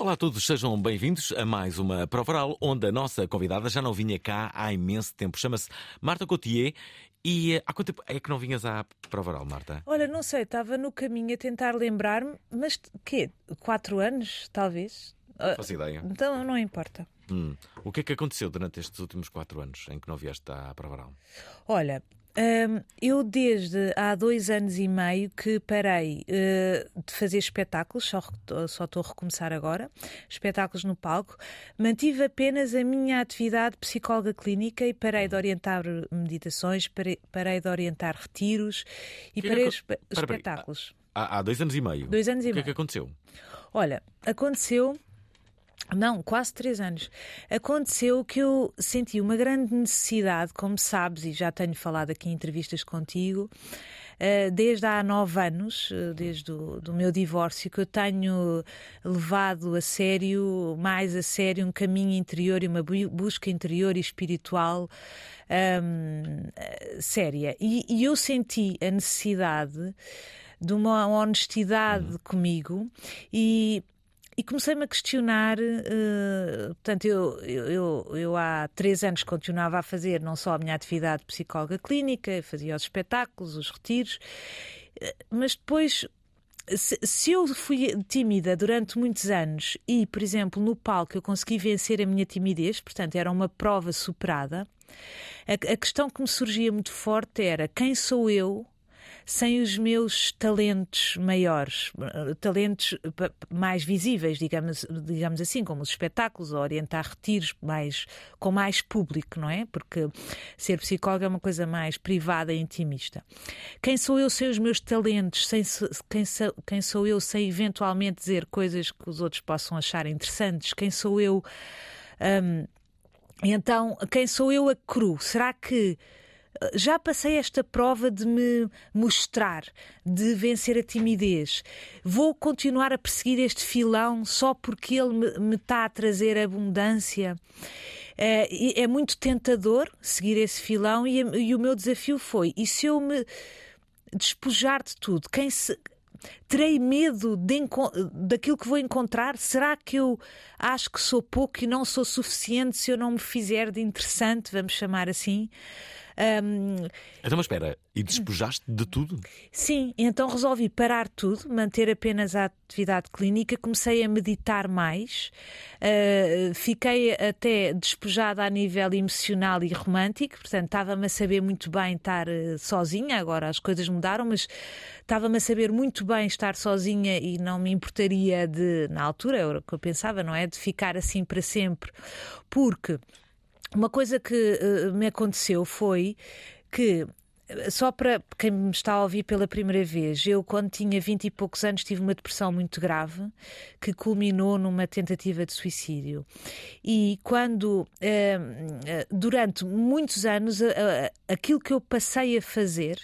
Olá a todos, sejam bem-vindos a mais uma prova oral, onde a nossa convidada já não vinha cá há imenso tempo. Chama-se Marta Cotier e eh, há quanto tempo é que não vinhas à prova oral, Marta? Olha, não sei, estava no caminho a tentar lembrar-me, mas quê? Quatro anos, talvez? Ah, Faço ideia. Então não importa. Hum. O que é que aconteceu durante estes últimos quatro anos em que não vieste à prova oral? Olha, hum, eu desde há dois anos e meio que parei eh, de fazer espetáculos, só, estou a recomeçar agora, espetáculos no palco. Mantive apenas a minha atividade psicóloga clínica e parei de orientar meditações, parei, parei de orientar retiros e que parei espe- Espera, espera. espetáculos. Há, há dois anos e meio. Dois anos e O que é meio. que aconteceu? Olha, aconteceu. Não, quase três anos. Aconteceu que eu senti uma grande necessidade, como sabes, e já tenho falado aqui em entrevistas contigo, eh, desde há nove anos, eh, desde o do meu divórcio, que eu tenho levado a sério, mais a sério, um caminho interior e uma bu- busca interior e espiritual hum, eh, séria. E, e eu senti a necessidade de uma honestidade comigo e e comecei-me a questionar, eh, portanto, eu, eu, eu, eu há três anos continuava a fazer não só a minha atividade de psicóloga clínica, fazia os espetáculos, os retiros, eh, mas depois, se, se eu fui tímida durante muitos anos e, por exemplo, no palco eu consegui vencer a minha timidez, portanto, era uma prova superada, a, a questão que me surgia muito forte era quem sou eu sem os meus talentos maiores, eh, talentos pa- mais visíveis, digamos, digamos assim, como os espetáculos, ou orientar retiros mais, com mais público, não é? Porque ser psicóloga é uma coisa mais privada e intimista. Quem sou eu sem os meus talentos? Sem, se- quem, sou, quem sou eu sem eventualmente dizer coisas que os outros possam achar interessantes? Quem sou eu? hum, então, quem sou eu a cru? Será que eh, já passei esta prova de me mostrar, de vencer a timidez? Vou continuar a perseguir este filão só porque ele me, está a trazer abundância? É, é muito tentador seguir esse filão e, e o meu desafio foi: e se eu me despojar de tudo? Quem se. Terei medo de daquilo que vou encontrar? Será que eu acho que sou pouco e não sou suficiente se eu não me fizer de interessante, vamos chamar assim? Ahm, Então, mas espera, e despojaste de tudo? Sim, então resolvi parar tudo, manter apenas a atividade clínica, comecei a meditar mais, uh, fiquei até despojada a nível emocional e romântico, portanto estava-me a saber muito bem estar uh, sozinha, agora as coisas mudaram, mas estava-me a saber muito bem estar sozinha e não me importaria de, na altura, era o que eu pensava, não é? De ficar assim para sempre, porque uma coisa que eh, me aconteceu foi que eh, só para quem me está a ouvir pela primeira vez, eu, quando tinha 20 e poucos anos, tive uma depressão muito grave que culminou numa tentativa de suicídio. E quando, eh, durante muitos anos, aquilo que eu passei a fazer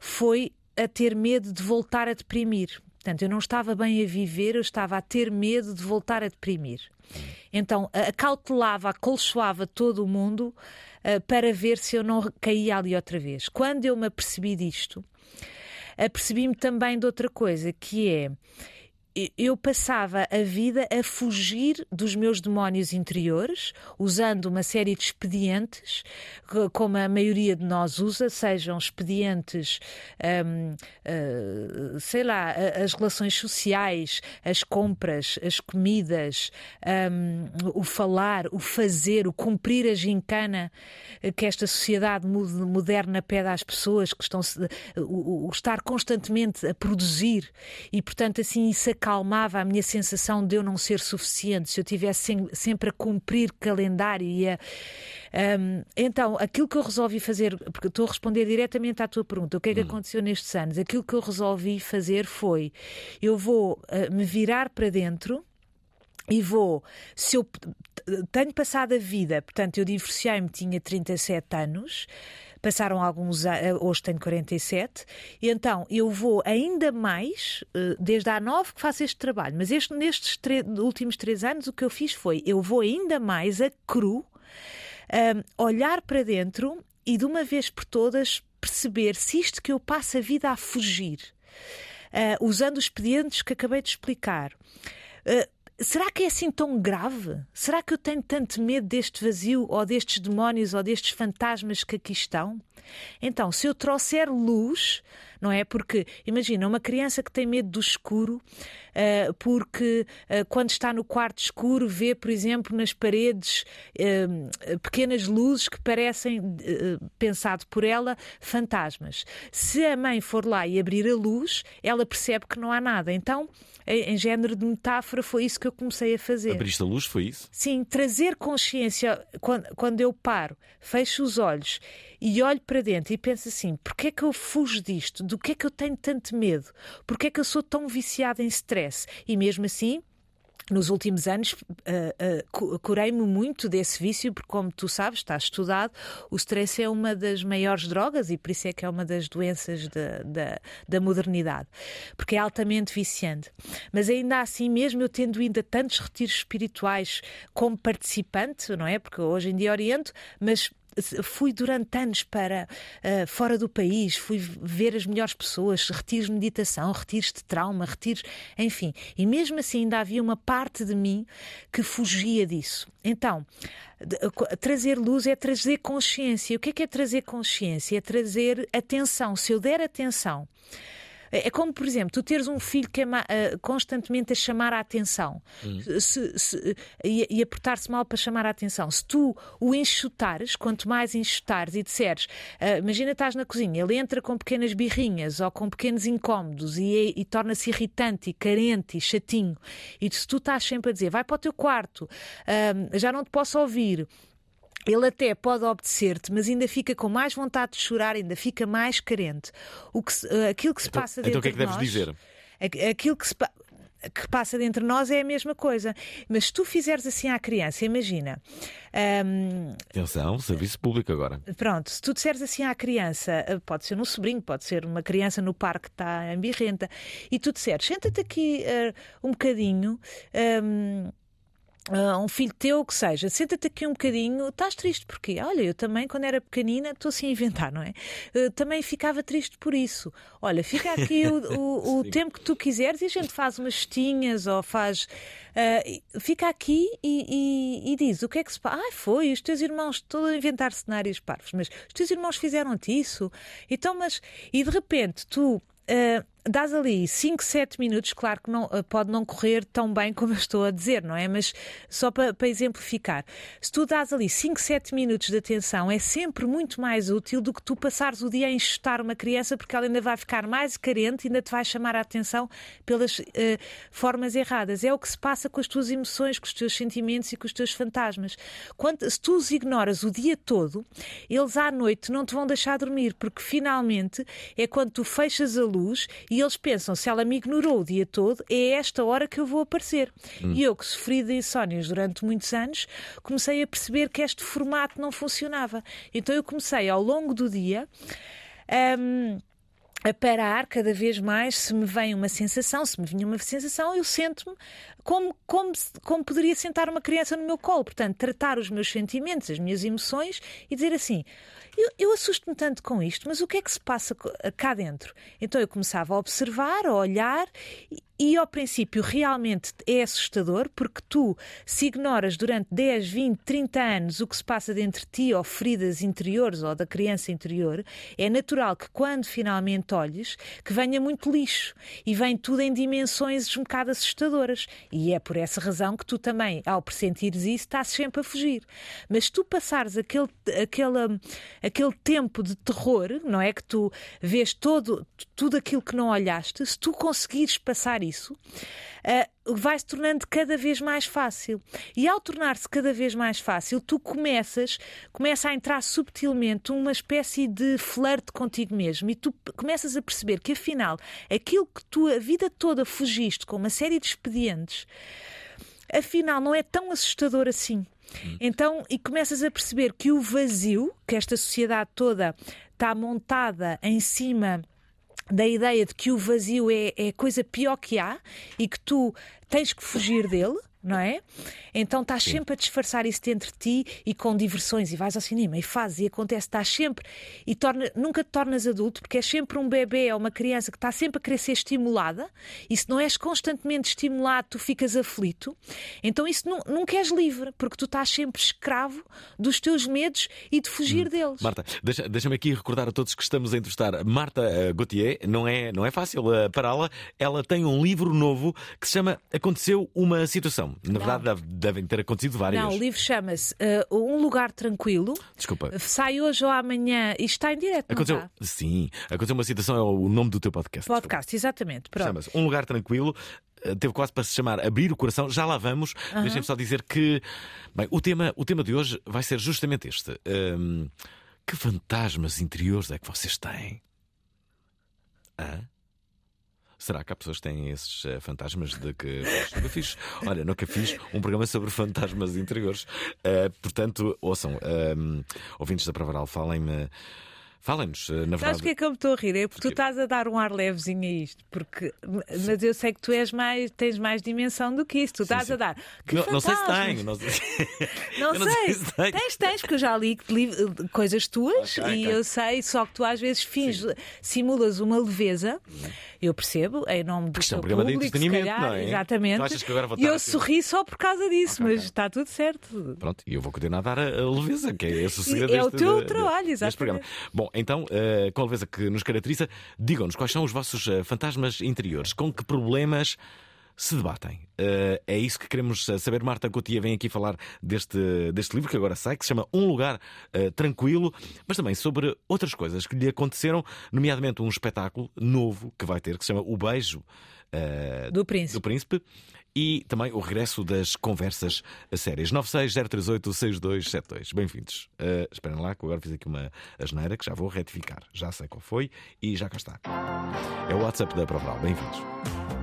foi a ter medo de voltar a deprimir. Portanto, eu não estava bem a viver, eu estava a ter medo de voltar a deprimir. Então, acautelava, acolchoava todo o mundo ah, para ver se eu não caía ali outra vez. Quando eu me apercebi disto, apercebi-me também de outra coisa, que é eu passava a vida a fugir dos meus demónios interiores, usando uma série de expedientes, como a maioria de nós usa, sejam expedientes, hum, uh, sei lá, as relações sociais, as compras, as comidas, um, o falar, o fazer, o cumprir a gincana que esta sociedade moderna pede às pessoas, que estão o, o estar constantemente a produzir. E, portanto, assim isso acalmava a minha sensação de eu não ser suficiente, se eu tivesse sempre a cumprir calendário e a. Um, então, aquilo que eu resolvi fazer, porque estou a responder diretamente à tua pergunta, o que é que hum. aconteceu nestes anos? Aquilo que eu resolvi fazer foi: eu vou uh, me virar para dentro e vou, se eu tenho passado a vida, portanto, eu divorciei-me, tinha 37 anos, passaram alguns anos, hoje tenho 47, e então eu vou ainda mais, eh, desde há nove que faço este trabalho, mas este, nestes últimos três anos o que eu fiz foi, eu vou ainda mais a cru, um, olhar para dentro e de uma vez por todas perceber se isto que eu passo a vida a fugir, uh, usando os expedientes que acabei de explicar, uh, Será que é assim tão grave? Será que eu tenho tanto medo deste vazio ou destes demónios ou destes fantasmas que aqui estão? Então, se eu trouxer luz, não é? Porque, imagina, uma criança que tem medo do escuro, uh, porque uh, quando está no quarto escuro vê, por exemplo, nas paredes uh, pequenas luzes que parecem, pensado por ela, fantasmas. Se a mãe for lá e abrir a luz, ela percebe que não há nada. Então, em, em género de metáfora, foi isso que eu comecei a fazer. Abriste a luz, foi isso? Sim, trazer consciência. Quando, quando eu paro, fecho os olhos e olho para dentro e penso assim: porquê é que eu fujo disto? Do que é que eu tenho tanto medo? Porquê é que eu sou tão viciada em stress? E mesmo assim, nos últimos anos uh, uh, curei-me muito desse vício, porque, como tu sabes, está estudado, o stress é uma das maiores drogas e por isso é que é uma das doenças da, da, da modernidade, porque é altamente viciante. Mas ainda assim, mesmo eu tendo ido a tantos retiros espirituais como participante, não é? Porque hoje em dia oriento, mas fui durante anos para uh, fora do país, fui ver as melhores pessoas, retiros de meditação, retiros de trauma, retiros, enfim. E mesmo assim ainda havia uma parte de mim que fugia disso. Então, de, uh, trazer luz é trazer consciência. O que é, que é trazer consciência? É trazer atenção. Se eu der atenção é, é como, por exemplo, tu teres um filho que é uh, constantemente a chamar a atenção hum. se, se, e, e a portar-se mal para chamar a atenção. Se tu o enxutares, quanto mais enxutares e disseres, uh, imagina estás na cozinha, ele entra com pequenas birrinhas ou com pequenos incómodos e, e, e torna-se irritante e carente e chatinho. E se tu estás sempre a dizer, vai para o teu quarto, uh, já não te posso ouvir ele até pode obedecer-te, mas ainda fica com mais vontade de chorar, ainda fica mais carente. O que, eh, aquilo que se então, passa dentro então o que é que deves nós, dizer? Aquilo que se que passa dentro de nós é a mesma coisa. Mas se tu fizeres assim à criança, imagina. Um, Atenção, serviço público agora. Pronto, se tu disseres assim à criança, eh, pode ser um sobrinho, pode ser uma criança no parque que está ambirrenta, e tu disseres, senta-te aqui uh, um bocadinho. Um, Uh, um filho teu, que seja, senta-te aqui um bocadinho, estás triste porquê? Olha, eu também, quando era pequenina, estou assim a inventar, não é? Uh, também ficava triste por isso. Olha, fica aqui o, o, o tempo que tu quiseres e a gente faz umas festinhas ou faz. Uh, fica aqui e, e, e, diz o que é que se passa. Ah, foi, os teus irmãos, estou a inventar cenários parvos, mas os teus irmãos fizeram-te isso. Então, mas. E de repente tu Uh, dás ali 5, 7 minutos, claro que não, uh, pode não correr tão bem como eu estou a dizer, não é? Mas só para, para exemplificar, se tu dás ali 5, 7 minutos de atenção, é sempre muito mais útil do que tu passares o dia a enxutar uma criança, porque ela ainda vai ficar mais carente, ainda te vai chamar a atenção pelas uh, formas erradas. É o que se passa com as tuas emoções, com os teus sentimentos e com os teus fantasmas. Quando, se tu os ignoras o dia todo, eles à noite não te vão deixar dormir, porque finalmente é quando tu fechas a luz e eles pensam: se ela me ignorou o dia todo, é esta hora que eu vou aparecer. Hum. E eu, que sofri de insónias durante muitos anos, comecei a perceber que este formato não funcionava. Então eu comecei ao longo do dia. Um, a parar cada vez mais se me vem uma sensação, se me vinha uma sensação, eu sento-me como, como, como poderia sentar uma criança no meu colo. Portanto, tratar os meus sentimentos, as minhas emoções e dizer assim: eu, eu assusto-me tanto com isto, mas o que é que se passa cá dentro? Então eu começava a observar, a olhar. E, ao princípio realmente é assustador porque tu, se ignoras durante 10, 20, 30 anos o que se passa dentro de ti, ou feridas interiores ou da criança interior, é natural que quando finalmente olhes, que venha muito lixo e vem tudo em dimensões um bocado assustadoras. E é por essa razão que tu também, ao pressentires isso, estás sempre a fugir. Mas tu passares aquele, aquele, aquele tempo de terror, não é? Que tu vês todo, tudo aquilo que não olhaste, se tu conseguires passar isso, ah, vai-se tornando cada vez mais fácil. E ao tornar-se cada vez mais fácil, tu começas, começa a entrar subtilmente uma espécie de flerte contigo mesmo e tu começas a perceber que afinal aquilo que tu a vida toda fugiste com uma série de expedientes, afinal não é tão assustador assim. Então, e começas a perceber que o vazio, que esta sociedade toda está montada em cima da ideia de que o vazio é, é a coisa pior que há e que tu tens que fugir dele. Não é? Então estás sempre a disfarçar isso dentro de ti e com diversões, e vais ao cinema e fazes, e acontece, estás sempre e torna, nunca te tornas adulto, porque és sempre um bebê ou uma criança que está sempre a querer ser estimulada, e se não és constantemente estimulado, tu ficas aflito. Então isso nu- nunca és livre, porque tu estás sempre escravo dos teus medos e de fugir deles. Marta, deixa- deixa-me aqui recordar a todos que estamos a entrevistar Marta eh, Gauthier. Não é, não é fácil eh, pará-la. Ela tem um livro novo que se chama Aconteceu uma Situação. Na verdade, deve- devem ter acontecido várias. Não, o livro chama-se eh, Um Lugar Tranquilo. Desculpa. Sai hoje ou amanhã e está em direto. não Aconteceu, está? sim, aconteceu uma situação, é o nome do teu podcast. Podcast, exatamente. Pronto. Chama-se Um Lugar Tranquilo. Eh, Teve quase para se chamar Abrir o Coração. Já lá vamos. Deixem-me só dizer que bem, o, tema, o tema de hoje vai ser justamente este. Hum, que fantasmas interiores é que vocês têm? Hã? Será que há pessoas que têm esses eh, fantasmas de que. Nunca fiz. Olha, nunca fiz um programa sobre fantasmas interiores. Eh, portanto, ouçam, hum, ouvintes da Pravaral, falem-me. Falem-nos, eh, na Sabes verdade. porque é que eu me estou a rir? É porque tu Porquê? estás a dar um ar levezinho a isto. Porque... Mas eu sei que tu és mais, tens mais dimensão do que isso. Tu estás sim. a dar. Que Não, não sei se tenho. Não sei... Não, sei. sei se tenho. Tens, tens, porque eu já li li- coisas tuas Ok, e ok. eu sei, só que tu às vezes fins, simulas uma leveza. Eu percebo, em nome do isto é um teu de público, se entretenimento, calhar, não é? Exatamente. Tu achas que agora vou e eu assim? sorri só por causa disso, Ok, mas está tudo certo. Pronto, e eu vou continuar a dar a, leveza, que é esse o segredo é o teu de- trabalho, exatamente. Bom, então, eh, com a leveza que nos caracteriza, digam-nos quais são os vossos eh, fantasmas interiores, com que problemas se debatem. Eh, é isso que queremos saber. Marta Cotia vem aqui falar deste, deste livro que agora sai, que se chama Um Lugar eh, Tranquilo, mas também sobre outras coisas que lhe aconteceram, nomeadamente um espetáculo novo que vai ter, que se chama O Beijo eh, Do príncipe. do Príncipe e também o regresso das conversas sérias. 960386272. Bem-vindos. Uh, esperem lá que agora fiz aqui uma asneira que já vou retificar. Já sei qual foi e já cá está. É o WhatsApp da Provaral. Bem-vindos.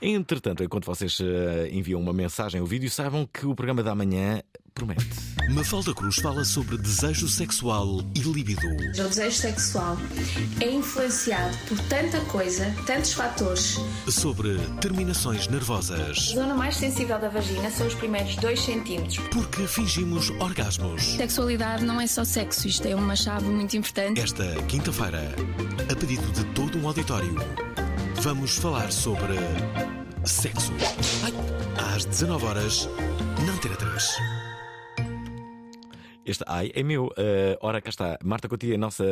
Entretanto, enquanto vocês eh, enviam uma mensagem ou vídeo, saibam que o programa da manhã promete. Mafalda Cruz fala sobre desejo sexual e libido. O desejo sexual é influenciado por tanta coisa, tantos fatores. Sobre terminações nervosas. A zona mais sensível da vagina são os primeiros 2 centímetros. Porque fingimos orgasmos. Sexualidade não é só sexo, isto é uma chave muito importante. Esta quinta-feira, a pedido de todo um auditório, vamos falar sobre sexo. Ai, às 19 horas, na Antena 3. Este ai é meu. Uh, ora, cá está. Marta Coutinho, a nossa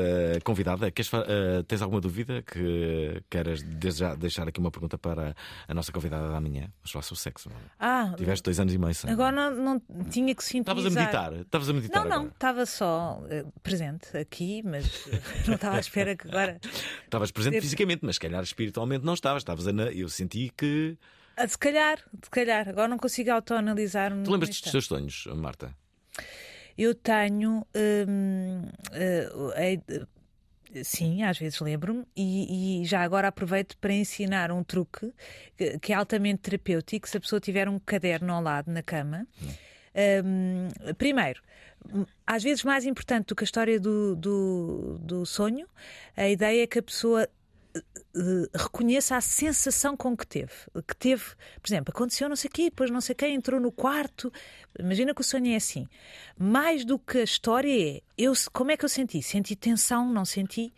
convidada. Queres, uh, tens alguma dúvida que queres desde já deixar aqui uma pergunta para a nossa convidada da manhã? Vamos falar sobre sexo. não? Ah, Tiveste dois anos e meio sem. agora não, não tinha que sintonizar. Estavas a meditar. Estavas a meditar. Não, não, estava só eh, presente aqui, mas não estava à espera que agora. Estavas presente Ter- fisicamente, mas se calhar espiritualmente não estavas. Estavas a na- Eu senti que. Ah, se calhar, se calhar, agora não consigo autoanalisar-me. Tu num lembras-te dos teus sonhos, Marta? Eu tenho. hum, eh, Sim, às vezes lembro-me, e, e já agora aproveito para ensinar um truque que, que é altamente terapêutico. Se a pessoa tiver um caderno ao lado na cama, hum, primeiro, hum, às vezes mais importante do que a história do, do, do sonho, a ideia é que a pessoa eh, reconheça a sensação com que teve. Que teve, por exemplo, aconteceu não sei o quê, depois não sei quem entrou no quarto. Imagina que o sonho é assim. Mais do que a história é, eu, como é que eu senti? Senti tensão, não senti?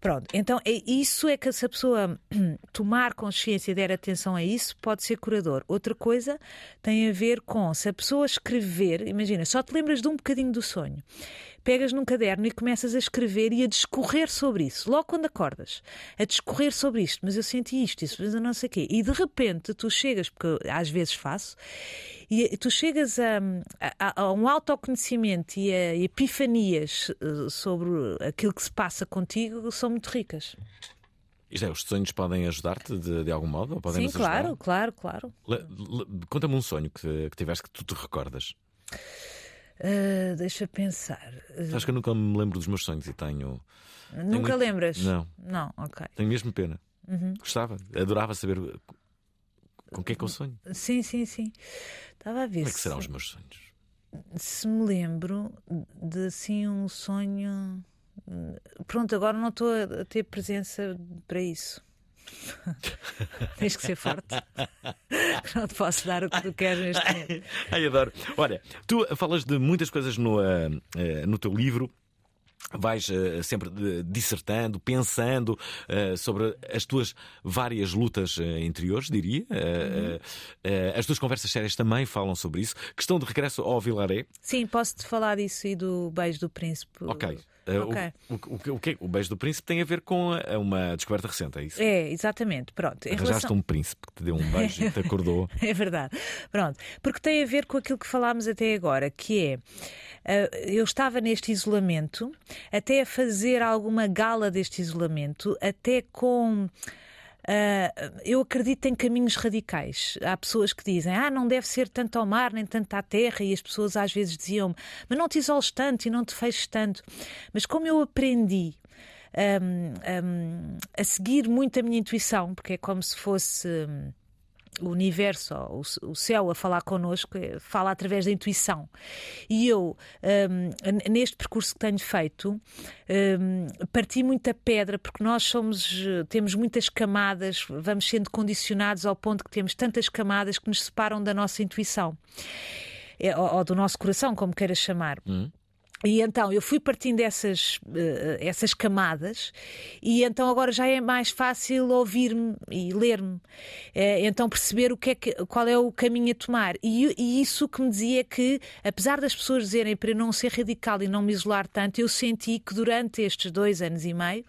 Pronto, então é, isso é que se a pessoa tomar consciência e der atenção a isso, pode ser curador. Outra coisa tem a ver com se a pessoa escrever, imagina, só te lembras de um bocadinho do sonho, pegas num caderno e começas a escrever e a discorrer sobre isso, logo quando acordas, a discorrer sobre isto, mas eu senti isto, isso, mas eu não sei o quê, e de repente tu chegas, porque às vezes faço, e tu chegas a, a- a um autoconhecimento e a epifanias eh, sobre aquilo que se passa contigo são muito ricas. Isto é, os sonhos podem ajudar-te de, de algum modo? Podem Sim, claro, claro, claro. Le- Conta-me um sonho que, que tiveste que tu te recordas. Ah, deixa pensar. Acho que eu nunca me lembro dos meus sonhos e tenho. Nunca muito- lembras? Não. Não, ok. Tenho mesmo pena. Uhum. Gostava, adorava saber com quem é que eu sonho. Sim, sim, sim. Estava a ver Como é que se- serão os meus sonhos? se me lembro de assim um sonho. Pronto, agora não estou a ter presença para isso. Tens que ser forte. Não te posso dar o que tu queres neste momento. Ai, adoro. Olha, tu falas de muitas coisas no, ah, ah, no teu livro. Vais ah, sempre dissertando, pensando ah, sobre as tuas várias lutas interiores, diria. Ah, as tuas conversas sérias também falam sobre isso. Questão de regresso ao Vilaré. Sim, posso-te falar disso e do beijo do príncipe. Ok. Ah, o- Ok. o, o, o, que- o beijo do príncipe tem a ver com uma descoberta recente, é isso? É, exatamente. Pronto. Em Arranjaste relação... um príncipe que te deu um beijo e te acordou. É verdade. Pronto. Porque tem a ver com aquilo que falámos até agora, que é. ah, eu estava neste isolamento, até a fazer alguma gala deste isolamento, até com. Ah, eu acredito em caminhos radicais. Há pessoas que dizem, ah, não deve ser tanto ao mar nem tanto à terra, e as pessoas às vezes diziam, mas não te isoles tanto e não te feches tanto. Mas como eu aprendi hum, hum, a seguir muito a minha intuição, porque é como se fosse. hum, o universo, ou o céu a falar connosco, eh, fala através da intuição. E eu, hum, n- neste percurso que tenho feito, hum, parti muita pedra, porque nós somos, eh, temos muitas camadas, vamos sendo condicionados ao ponto que temos tantas camadas que nos separam da nossa intuição. É, ou, ou do nosso coração, como queiras chamar. E então eu fui partindo dessas eh, essas camadas e então agora já é mais fácil ouvir-me e ler-me. Eh, então perceber o que é que, qual é o caminho a tomar. E, e isso que me dizia é que, apesar das pessoas dizerem para eu não ser radical e não me isolar tanto, eu senti que durante estes dois anos e meio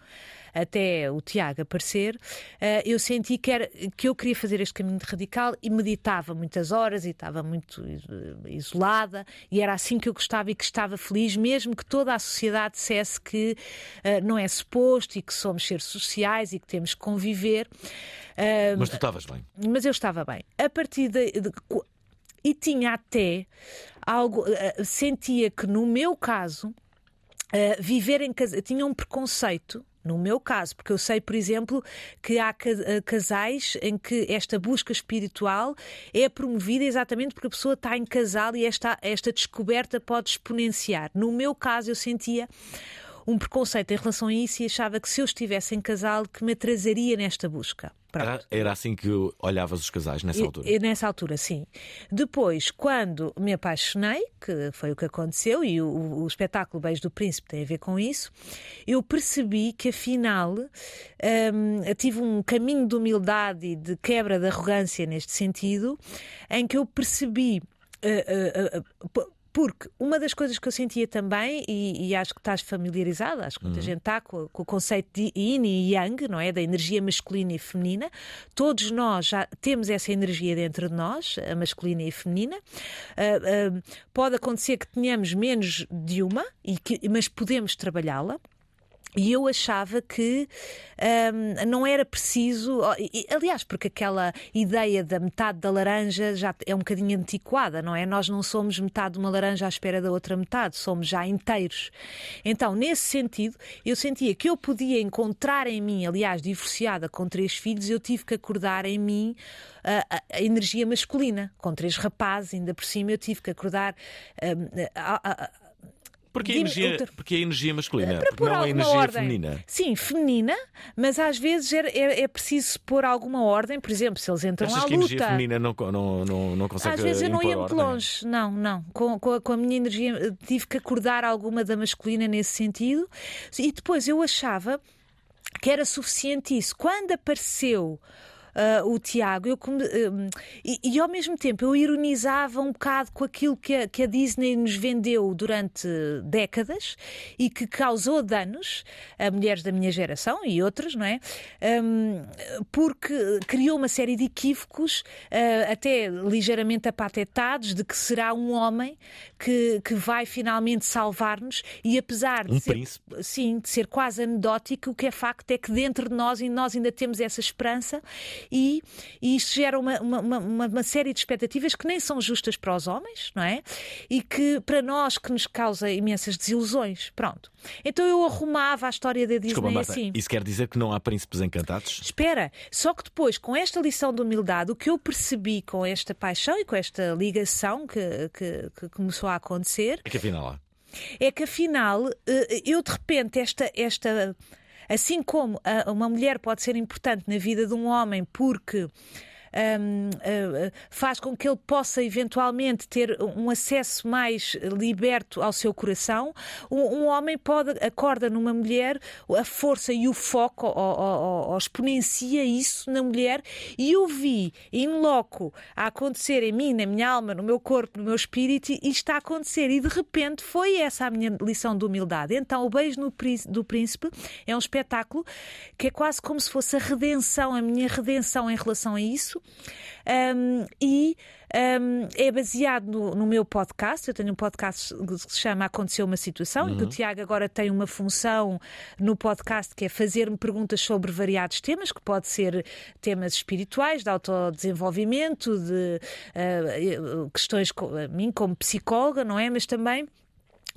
até o Tiago aparecer, eh, eu senti que, era, que eu queria fazer este caminho de radical e meditava muitas horas e estava muito eh, isolada e era assim que eu gostava e que estava feliz, mesmo que toda a sociedade dissesse que eh, não é suposto e que somos seres sociais e que temos que conviver. Mas tu estavas bem. mas eu estava bem. A partir de. de- e tinha até algo. sentia que no meu caso, eh, viver em casa. Tinha um preconceito. No meu caso, porque eu sei, por exemplo, que há eh, casais em que esta busca espiritual é promovida exatamente porque a pessoa está em casal e esta, esta descoberta pode exponenciar. No meu caso, eu sentia um preconceito em relação a isso e achava que se eu estivesse em casal que me atrasaria nesta busca. Era, era assim que olhavas os casais nessa E- altura. e nessa altura, sim. Depois, quando me apaixonei, que foi o que aconteceu, e o, o espetáculo Beijo do Príncipe tem a ver com isso, eu percebi que afinal hum, tive um caminho de humildade e de quebra de arrogância neste sentido, em que eu percebi. eh, eh, p- porque uma das coisas que eu sentia também, e, e acho que estás familiarizada, acho que muita gente está com, com o conceito de yin e yang, não é? Da energia masculina e feminina. Todos nós já temos essa energia dentro de nós, a masculina e a feminina. Ah, ah, pode acontecer que tenhamos menos de uma, e que, mas podemos trabalhá-la. E eu achava que hum, não era preciso. Aliás, porque aquela ideia da metade da laranja já é um bocadinho antiquada, não é? Nós não somos metade de uma laranja à espera da outra metade, somos já inteiros. Então, nesse sentido, eu sentia que eu podia encontrar em mim, aliás, divorciada com três filhos, eu tive que acordar em mim a, a- energia masculina. Com três rapazes, ainda por cima, eu tive que acordar. hum, Porque a Dim- energia, porque a energia masculina, para porque não a alguma energia ordem. feminina. Sim, feminina, mas às vezes é, é- é preciso pôr alguma ordem, por exemplo, se eles entram Achas à que a energia luta. feminina não, não, não, não consegue Às vezes eu não ia muito longe, não, não. Com, com a, com a minha energia eh, tive que acordar alguma da masculina nesse sentido. E depois eu achava que era suficiente isso. Quando apareceu. Ah, o Tiago, eu come- hum, e, e ao mesmo tempo eu ironizava um bocado com aquilo que a, que a Disney nos vendeu durante décadas e que causou danos a mulheres da minha geração e outras, não é? Hum, porque criou uma série de equívocos, ah, até ligeiramente apatetados, de que será um homem que, que vai finalmente salvar-nos e apesar de Um ser, príncipe. sim, de ser quase anedótico, o que é facto é que dentro de nós, e nós ainda temos essa esperança, e, e isto gera uma, uma, uma- uma- uma série de expectativas que nem são justas para os homens, não é? E que para nós que nos causa imensas desilusões. Pronto. Então eu arrumava a história da Disney Desculpa, Marta, assim. isso quer dizer que não há príncipes encantados? Espera, só que depois, com esta lição de humildade, o que eu percebi com esta paixão e com esta ligação que, que- que começou a acontecer É que afinal há. é que afinal eh, eu de repente esta esta assim como a- uma mulher pode ser importante na vida de um homem porque hum, eh, faz com que ele possa eventualmente ter um acesso mais liberto ao seu coração. Um, um homem pode acorda numa mulher a força e o foco exponencia isso na mulher e eu vi in loco a acontecer em mim, na minha alma, no meu corpo, no meu espírito e está a acontecer e de repente foi essa a minha lição de humildade. Então o beijo no Prín- do príncipe é um espetáculo que é quase como se fosse a redenção, a minha redenção em relação a isso Um, e um, é baseado no, no meu podcast. Eu tenho um podcast que se chama Aconteceu uma Situação, e que o Tiago agora tem uma função no podcast que é fazer-me perguntas sobre variados temas, que pode ser temas espirituais, de autodesenvolvimento, de ah, questões a mim como psicóloga, não é? Mas também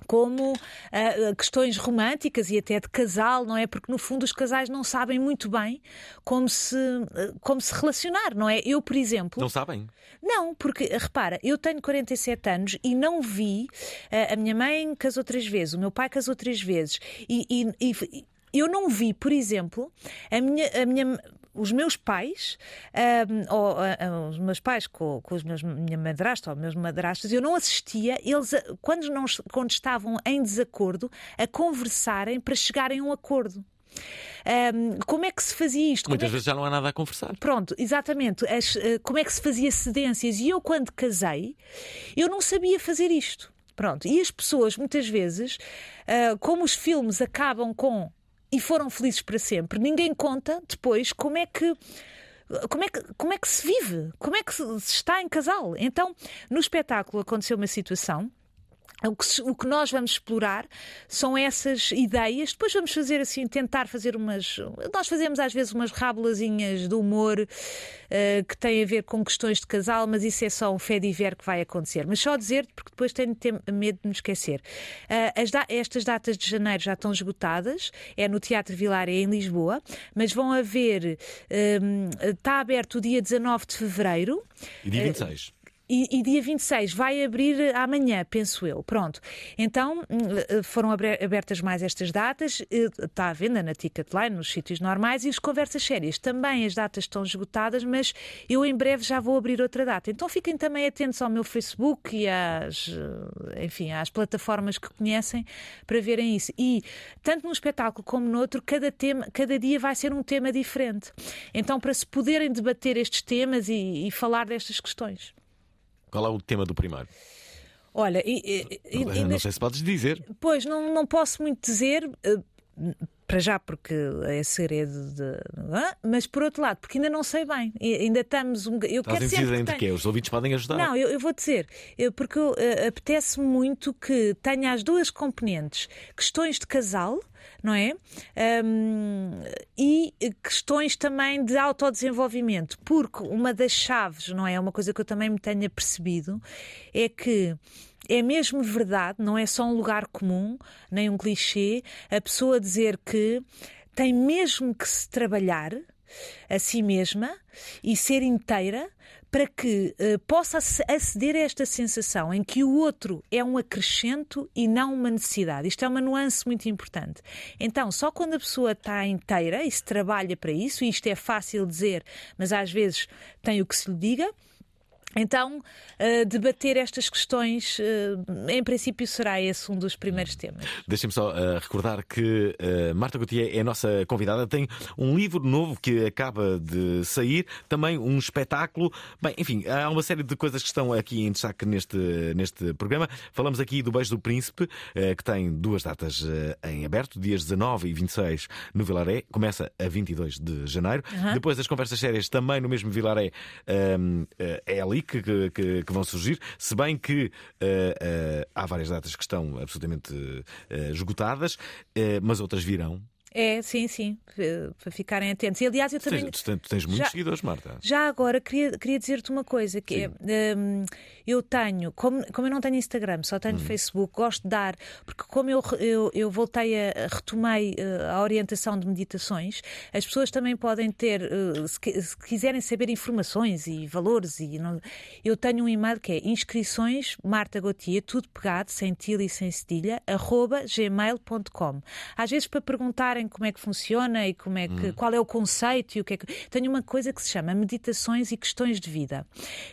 como ah, questões românticas e até de casal, não é? Porque no fundo os casais não sabem muito bem como se, ah, como se relacionar, não é? Eu, por exemplo. Não sabem? Não, porque repara, eu tenho 47 anos e não vi. eh, a minha mãe casou três vezes, o meu pai casou três vezes e, e- e- eu não vi, por exemplo, a minha. A minha os meus pais, ahm, ou ah, ah, os meus pais com, com os meus minha madrasta ou meus madrastas, eu não assistia, eles a- quando, não, quando estavam em desacordo, a conversarem para chegarem a um acordo. Ahm, como é que se fazia isto? Como Muitas é que vezes já não há nada a conversar. Pronto, exatamente. As, eh, como é que se fazia cedências? E eu, quando casei, eu não sabia fazer isto. Pronto. E as pessoas, muitas vezes, ah, como os filmes acabam com e foram felizes para sempre, ninguém conta depois como é que. Como é, que, como é que se vive? Como é que se se está em casal? Então, no espetáculo aconteceu uma situação o que, o que nós vamos explorar são essas ideias. Depois vamos fazer assim, tentar fazer umas. Nós fazemos às vezes umas rábulazinhas de humor eh, que têm a ver com questões de casal, mas isso é só um fé diver que vai acontecer. Mas só dizer, porque depois tenho medo de me esquecer. Eh, as da- estas datas de janeiro já estão esgotadas, é no Teatro Vilar, é em Lisboa, mas vão haver. eh, está aberto o dia 19 de fevereiro. E dia 26. E, e dia 26 vai abrir amanhã, penso eu. Pronto. Então hum, eh, foram abertas mais estas datas, eh, está à venda na Ticketline, nos sítios normais, e as conversas sérias. Também as datas estão esgotadas, mas eu em breve já vou abrir outra data. Então fiquem também atentos ao meu Facebook e às, eh, enfim, às plataformas que conhecem para verem isso. E tanto num espetáculo como noutro, cada, tema, cada dia vai ser um tema diferente. Então, para se poderem debater estes temas e, e falar destas questões. Qual é o tema do primeiro? Olha, e- e- e- não sei se podes dizer. Pois, não, não posso muito dizer. eh, Para já, porque é segredo de. Hã? Mas por outro lado, porque ainda não sei bem. Ainda estamos um. Eu Estás quero sempre que entre tenha- quê? Os ouvintes podem ajudar. Não, eu, eu vou dizer, eu- porque eu, eh, apetece muito que tenha as duas componentes: questões de casal, não é? Ahm, e questões também de autodesenvolvimento, porque uma das chaves, não é? Uma coisa que eu também me tenha percebido é que. É mesmo verdade, não é só um lugar comum, nem um clichê, a pessoa dizer que tem mesmo que se trabalhar a si mesma e ser inteira para que eh, possa ac- aceder a esta sensação em que o outro é um acrescento e não uma necessidade. Isto é uma nuance muito importante. Então, só quando a pessoa está inteira e se trabalha para isso, e isto é fácil dizer, mas às vezes tem o que se lhe diga. Então, eh, debater estas questões, eh, em princípio, será esse um dos primeiros temas. Deixem-me só eh, recordar que Marta Gauthier é a nossa convidada. Tem um livro novo que acaba de sair, também um espetáculo. Bem, enfim, há uma série de coisas que estão aqui em destaque neste, neste programa. Falamos aqui do Beijo do Príncipe, que tem duas datas em aberto, dias 19 e 26 no Vilaré. Começa a 22 de janeiro. Depois as conversas sérias também no mesmo Vilaré é ali que, que- que- vão surgir. Se bem que eh, eh, há várias datas que estão absolutamente eh, esgotadas, mas outras virão. É, sim, sim, eh, para ficarem atentos. E aliás, eu também. tu tens- tu tens muitos Já- seguidores, Marta. Já agora queria, queria dizer-te uma coisa: que é, hum, eu tenho, como, como eu não tenho Instagram, só tenho Facebook, gosto de dar, porque como eu, eu, eu voltei a retomei eh, a orientação de meditações, as pessoas também podem ter, eh, se, se quiserem saber informações e valores, e não- eu tenho um e-mail que é inscrições Marta Gotia, tudo pegado, sem tilha e sem cedilha, arroba gmail.com. Às vezes para perguntarem como é que funciona e como é que, qual é o conceito e o que é que. Tenho uma coisa que se chama Meditações e Questões de Vida,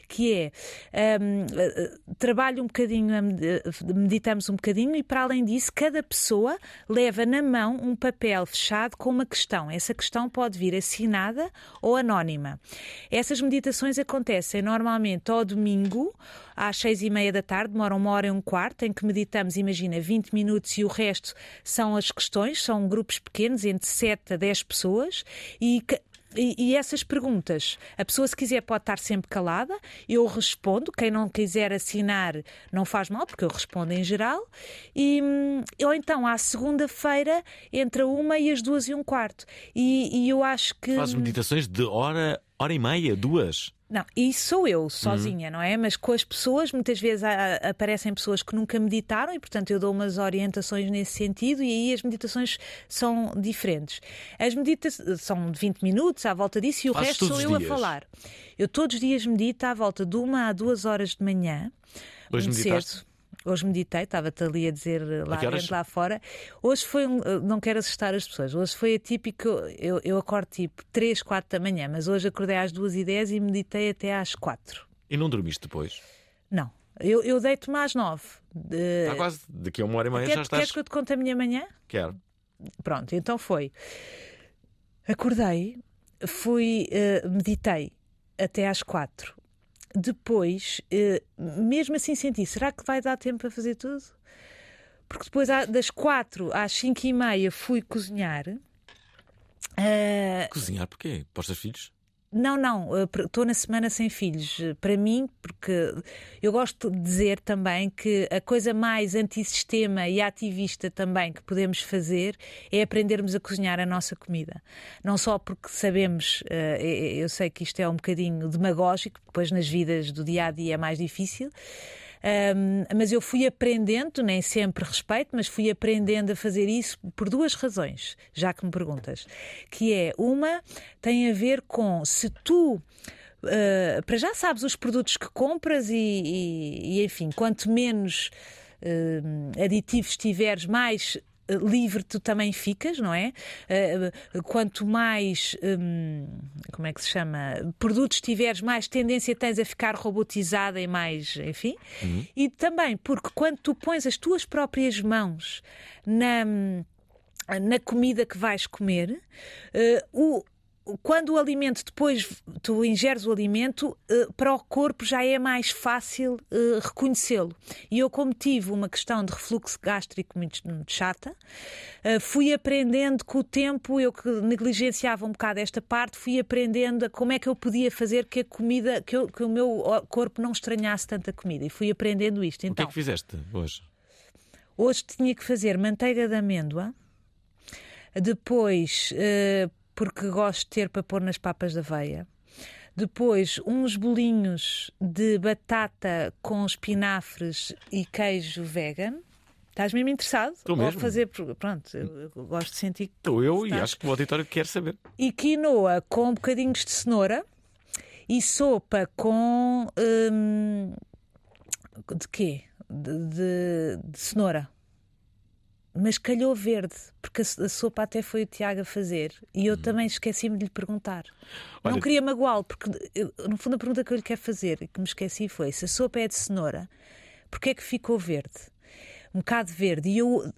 que é hum, eh, trabalho um bocadinho, eh, meditamos um bocadinho e para além disso, cada pessoa leva na mão um papel fechado com uma questão. Essa questão pode vir assinada ou anónima. Essas meditações acontecem normalmente ao domingo, às seis e meia da tarde, demoram uma hora e um quarto, em que meditamos, imagina, 20 minutos e o resto são as questões, são grupos pequenos, entre 7 a 10 pessoas, e. ca- E, essas perguntas, a pessoa, se quiser, pode estar sempre calada. Eu respondo. Quem não quiser assinar, não faz mal, porque eu respondo em geral. E, hum, ou então, à segunda-feira, entre a uma e as duas e um quarto. E, e eu acho que. Fazes meditações de hora, hora e meia, duas. Não, isso sou eu, sozinha, não é? Mas com as pessoas, muitas vezes há- aparecem pessoas que nunca meditaram e, portanto, eu dou umas orientações nesse sentido e aí as meditações são diferentes. As meditações são de 20 minutos à volta disso e o Fazes resto sou eu dias? a falar. Eu todos os dias medito à volta de uma a duas horas de manhã. Hoje meditaste? cedo. Hoje meditei, estava-te ali a dizer eh, lá horas? dentro, lá fora. Hoje foi um. eh, Não quero assustar as pessoas. Hoje foi atípico. Eu, eu acordo tipo 3, 4 da manhã, mas hoje acordei às 2 e 10 e meditei até às 4. E não dormiste depois? Não. Eu, eu deito-me às 9. Eh, Está quase. Daqui a uma hora e meia quer- já estás. Queres que eu te conte a minha manhã? Quero. Pronto, então foi. Acordei, fui, eh, meditei até às quatro. Depois, eh, mesmo assim, senti: será que vai dar tempo para fazer tudo? Porque depois, das quatro às cinco e meia, fui cozinhar. Eh, Cozinhar porquê? Para os filhos? Não, não, estou na semana sem filhos. Eh, Para mim, porque eu gosto de dizer também que a coisa mais antissistema e ativista também que podemos fazer é aprendermos a cozinhar a nossa comida. Não só porque sabemos, eh, eu sei que isto é um bocadinho demagógico, depois nas vidas do dia a dia é mais difícil. Um, mas eu fui aprendendo, nem sempre respeito, mas fui aprendendo a fazer isso por duas razões, já que me perguntas. Que é, uma tem a ver com se tu. uh, para já sabes os produtos que compras e, e- e, enfim, quanto menos uh, aditivos tiveres, mais livre tu também ficas, não é? Uh, quanto mais, hum, como é que se chama? Produtos tiveres, mais tendência tens a ficar robotizada e mais, enfim. E também porque quando tu pões as tuas próprias mãos na na comida que vais comer, eh, o, quando o alimento, depois tu ingeres o alimento, eh, para o corpo já é mais fácil eh, reconhecê-lo. E eu, como tive uma questão de refluxo gástrico muito, muito chata, eh, fui aprendendo com o tempo, eu que negligenciava um bocado esta parte, fui aprendendo como é que eu podia fazer que a comida, que, eu- que o meu corpo não estranhasse tanta comida. E fui aprendendo isto. O que é Então, que fizeste hoje? Hoje tinha que fazer manteiga de amêndoa, depois, eh, porque gosto de ter para pôr nas papas da aveia, depois uns bolinhos de batata com espinafres e queijo vegan. Estás mesmo interessado? Estou Ou mesmo. fazer, pronto, gosto de sentir que Estou eu e Estás. acho que o auditório quer saber. e quinoa com bocadinhos de cenoura e sopa com hum, de quê? De, de- de cenoura. Mas calhou verde, porque a, sopa até foi o Tiago a fazer e eu também esqueci-me de lhe perguntar. Olha- Não queria magoá-lo, porque eu- no fundo a pergunta que eu lhe quero fazer e que me esqueci foi: se a sopa é de cenoura, porquê é que ficou verde? um bocado verde e eu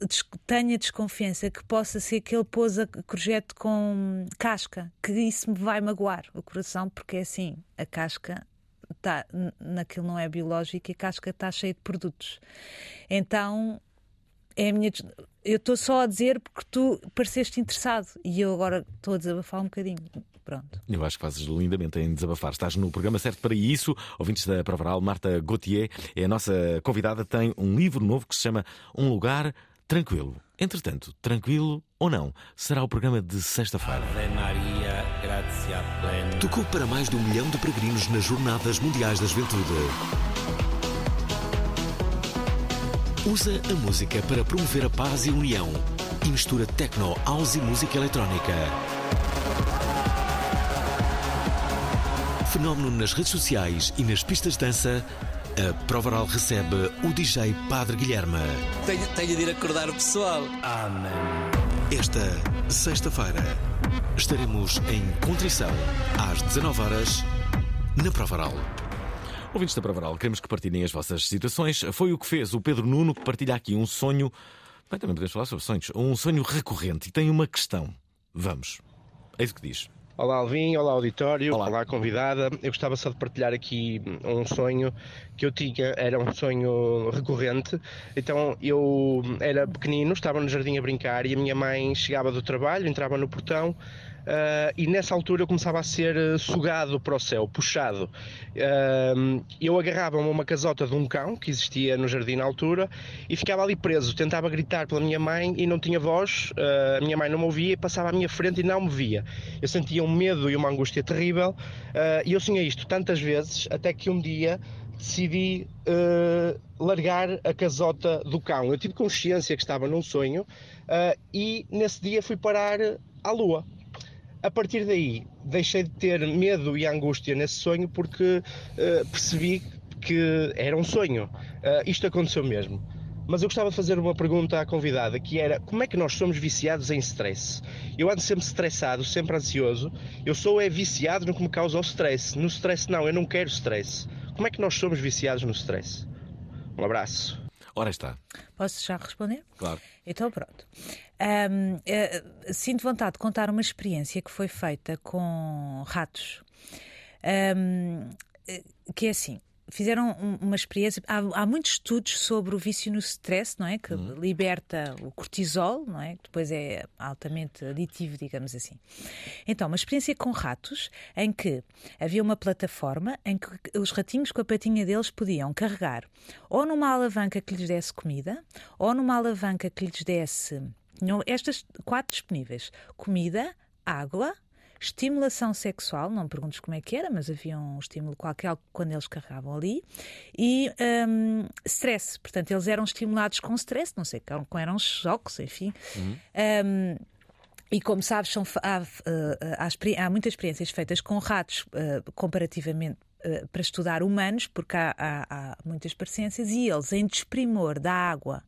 tenho a desconfiança que possa ser que ele pôs a courgette com casca, que isso me vai magoar o coração, porque é assim, a casca tá, naquilo não é biológico e a casca está cheia de produtos. Então é a minha. Eu estou só a dizer porque tu pareceste interessado e eu agora estou a desabafar um bocadinho. Pronto. Eu acho que fazes lindamente em desabafar. Estás no programa certo para isso. Ouvintes da Provaral, Marta Gauthier é a nossa convidada. Tem um livro novo que se chama Um Lugar Tranquilo. Entretanto, tranquilo ou não, será o programa de sexta-feira. Tocou para mais de um milhão de peregrinos nas Jornadas Mundiais da Juventude. Usa a música para promover a paz e a união e mistura techno, house e música eletrónica. Fenómeno nas redes sociais e nas pistas de dança, a Provaral recebe o DJ Padre Guilherme. Tenho, tenho de ir acordar o pessoal. Esta sexta-feira estaremos em Contrição às 19 horas na Provaral. Ouvintes da Provaral, queremos que partilhem as vossas situações. Foi o que fez o Pedro Nuno, que partilha aqui um sonho. Bem, também podemos falar sobre sonhos. Um sonho recorrente e tem uma questão. Vamos. É isso que diz. Olá Alvin, olá auditório, Olá. olá. convidada. Eu gostava só de partilhar aqui um sonho que eu tinha, era um sonho recorrente. Então eu era pequenino, estava no jardim a brincar e a minha mãe chegava do trabalho, entrava no portão ah, e nessa altura eu começava a ser eh, sugado para o céu, puxado. Ah, eu agarrava-me a uma casota de um cão que existia no jardim na altura e ficava ali preso. Tentava gritar pela minha mãe e não tinha voz. ah, a minha mãe não me ouvia e passava à minha frente e não me via. Eu sentia um medo e uma angústia terrível ah, e eu sonhei isto tantas vezes até que um dia decidi ah, largar a casota do cão. Eu tive consciência que estava num sonho ah, e nesse dia fui parar à lua. A partir daí, deixei de ter medo e angústia nesse sonho porque eh, percebi que era um sonho. Eh, isto aconteceu mesmo. Mas eu gostava de fazer uma pergunta à convidada, que era como é que nós somos viciados em stress? Eu ando sempre estressado, sempre ansioso. Eu sou é viciado no que me causa o stress. No stress não, eu não quero stress. Como é que nós somos viciados no stress? Um abraço. Ora está. Posso já responder? Claro. Então pronto. Ahm, eh, sinto vontade de contar uma experiência que foi feita com ratos. Ahm, eh, que é assim. Fizeram um- uma experiência. Há, há muitos estudos sobre o vício no stress, não é? Que liberta o cortisol, não é? Que depois é altamente aditivo, digamos assim. Então, uma experiência com ratos em que havia uma plataforma em que os ratinhos com a patinha deles podiam carregar ou numa alavanca que lhes desse comida ou numa alavanca que lhes desse. Tinham estas quatro disponíveis: comida, água. Estimulação sexual, não me perguntes como é que era, mas havia um estímulo qualquer quando eles carregavam ali. E hum, stress, portanto, eles eram estimulados com stress, não sei, com eram choques, enfim. Hum, e como sabes, são, há, há há muitas experiências feitas com ratos eh, comparativamente eh, para estudar humanos, porque há muitas parecências, e eles, em desprimor da água,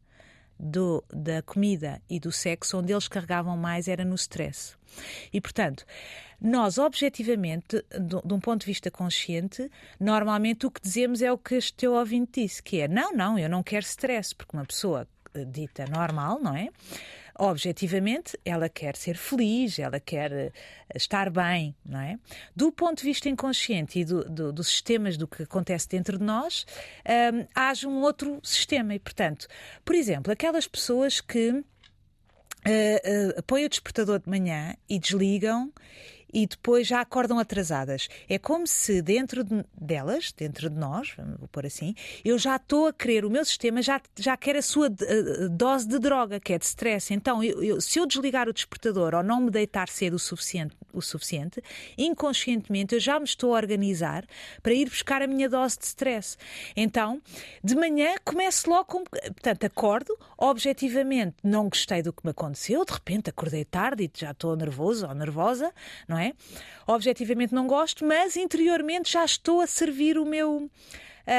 do- da comida e do sexo, onde eles carregavam mais era no stress. E, portanto, nós, objetivamente, de, de um ponto de vista consciente, normalmente o que dizemos é o que este teu ouvinte disse, que é, não, não, eu não quero stress, porque uma pessoa eh, dita normal, não é? Objetivamente, ela quer ser feliz, ela quer eh, estar bem, não é? Do ponto de vista inconsciente e do, do- dos sistemas do que acontece dentro de nós, hum, age um outro sistema. E, portanto, por exemplo, aquelas pessoas que uh, uh, põem o despertador de manhã e desligam e depois já acordam atrasadas. É como se dentro de- delas, dentro de nós, vamos pôr assim, eu já estou a querer, o meu sistema já, já quer a sua uh, dose de droga, que é de stress. Então, eu- eu- se eu desligar o despertador ou não me deitar cedo o suficiente, o suficiente, inconscientemente eu já me estou a organizar para ir buscar a minha dose de stress. Então, de manhã começo logo com. Portanto, acordo, objetivamente não gostei do que me aconteceu, de repente acordei tarde e já estou nervoso ou nervosa, não é? Objetivamente não gosto, mas interiormente já estou a servir o meu. ah,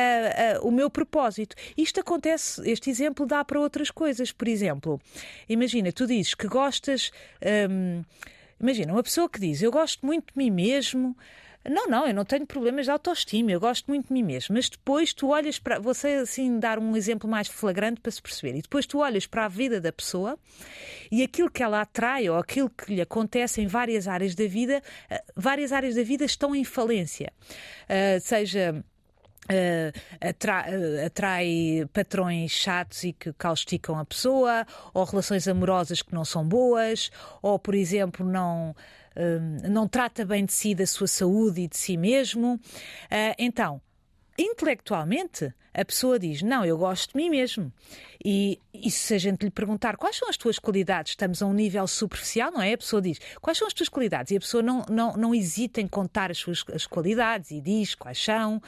ah, o meu propósito. Isto acontece, este exemplo dá para outras coisas. Por exemplo, imagina, tu dizes que gostas. hum, imagina, uma pessoa que diz: Eu gosto muito de mim mesmo. Não, não, eu não tenho problemas de autoestima, eu gosto muito de mim mesmo. Mas depois tu olhas para. Vou assim dar um exemplo mais flagrante para se perceber. E depois tu olhas para a vida da pessoa e aquilo que ela atrai ou aquilo que lhe acontece em várias áreas da vida, ah, várias áreas da vida estão em falência. Ah, seja. Uh, atra- uh, atrai patrões chatos e que causticam a pessoa, ou relações amorosas que não são boas, ou, por exemplo, não, um, não trata bem de si, da sua saúde e de si mesmo. Uh, então, intelectualmente, a pessoa diz: Não, eu gosto de mim mesmo. E, e se a gente lhe perguntar quais são as tuas qualidades, estamos a um nível superficial, não é? A pessoa diz: Quais são as tuas qualidades? E a pessoa não, não, não hesita em contar as suas as qualidades e diz quais são,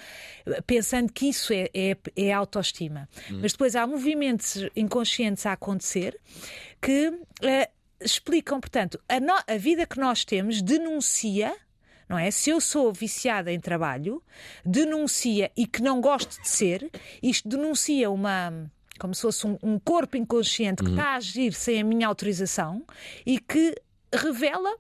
pensando que isso é, é, é autoestima. Mas depois há movimentos inconscientes a acontecer que. eh, explicam, portanto, a, no- a vida que nós temos denuncia não é? Se eu sou viciada em trabalho, denuncia e que não gosto de ser, isto denuncia uma. Como se fosse um, um corpo inconsciente que está a agir sem a minha autorização e que revela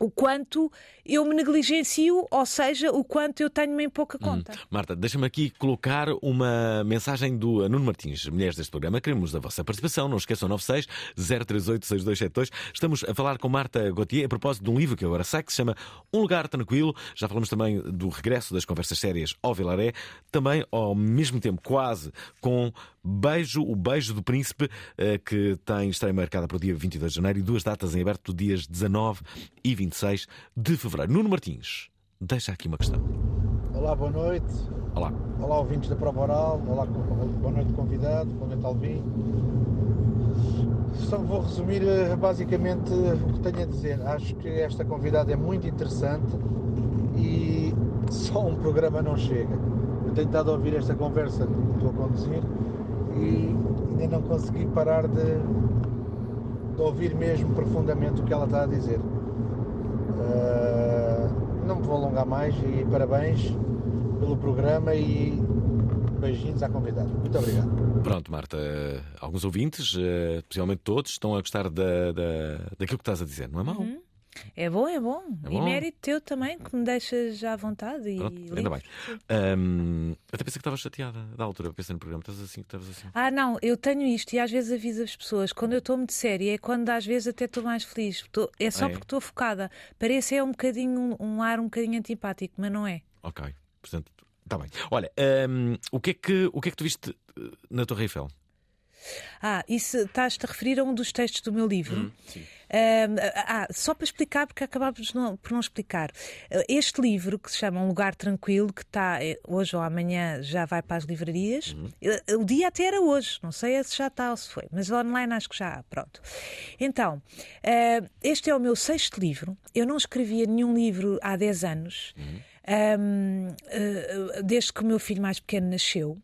o quanto eu me negligencio, ou seja, o quanto eu tenho em pouca conta. Marta, deixa-me aqui colocar uma mensagem do Nuno Martins, mulheres deste programa. Queremos da vossa participação. Não esqueçam 96 038 6272. Estamos a falar com Marta Gauthier a propósito de um livro que agora sai que se chama Um Lugar Tranquilo. Já falamos também do regresso das conversas sérias ao Vilaré. Também, ao mesmo tempo, quase com Beijo, o Beijo do Príncipe, eh, que tem estreia marcada para o dia 22 de janeiro e duas datas em aberto, dias 19 e 26 de fevereiro. Nuno Martins, deixa aqui uma questão. Olá, boa noite. Olá. Olá, ouvintes da Prova Oral. Olá, boa noite, convidado. Boa noite, Alvin. Só vou resumir eh, basicamente o que tenho a dizer. Acho que esta convidada é muito interessante e só um programa não chega. Eu tenho estado a ouvir esta conversa que estou a conduzir e ainda não consegui parar de, de ouvir mesmo profundamente o que ela está a dizer. Ah, não me vou alongar mais e parabéns pelo programa e beijinhos à convidada. Muito obrigado. Pronto, Marta, alguns ouvintes, eh, possivelmente todos, estão a gostar da, da, daquilo que estás a dizer, não é mau? Uhum. É bom, é bom. É E bom. mérito teu também, que me deixas à vontade. E Pronto, ainda bem. Ahm, até pensei que estavas chateada da altura, pensei no programa, estás assim, estavas assim. Ah, não, eu tenho isto e às vezes aviso as pessoas. Quando eu estou muito séria é quando às vezes até estou mais feliz. Estou- é só Ah, é? porque estou focada. Parece é um bocadinho um, um ar um bocadinho antipático, mas não é. Ok, portanto, está bem. Olha, ahm, o, que é que, o que é que tu viste eh, na Torre Eiffel? Ah, isso estás-te a referir a um dos textos do meu livro. Hum, sim. Ahm, ah, só para explicar, porque acabámos por não explicar. Ah, Este livro, que se chama Um Lugar Tranquilo, que está eh, hoje ou amanhã já vai para as livrarias. Uhum. O dia até era hoje, não sei se já está ou se foi, mas online acho que já há. Pronto. Então, ah, este é o meu sexto livro. Eu não escrevia nenhum livro há 10 anos. Ah, desde que o meu filho mais pequeno nasceu.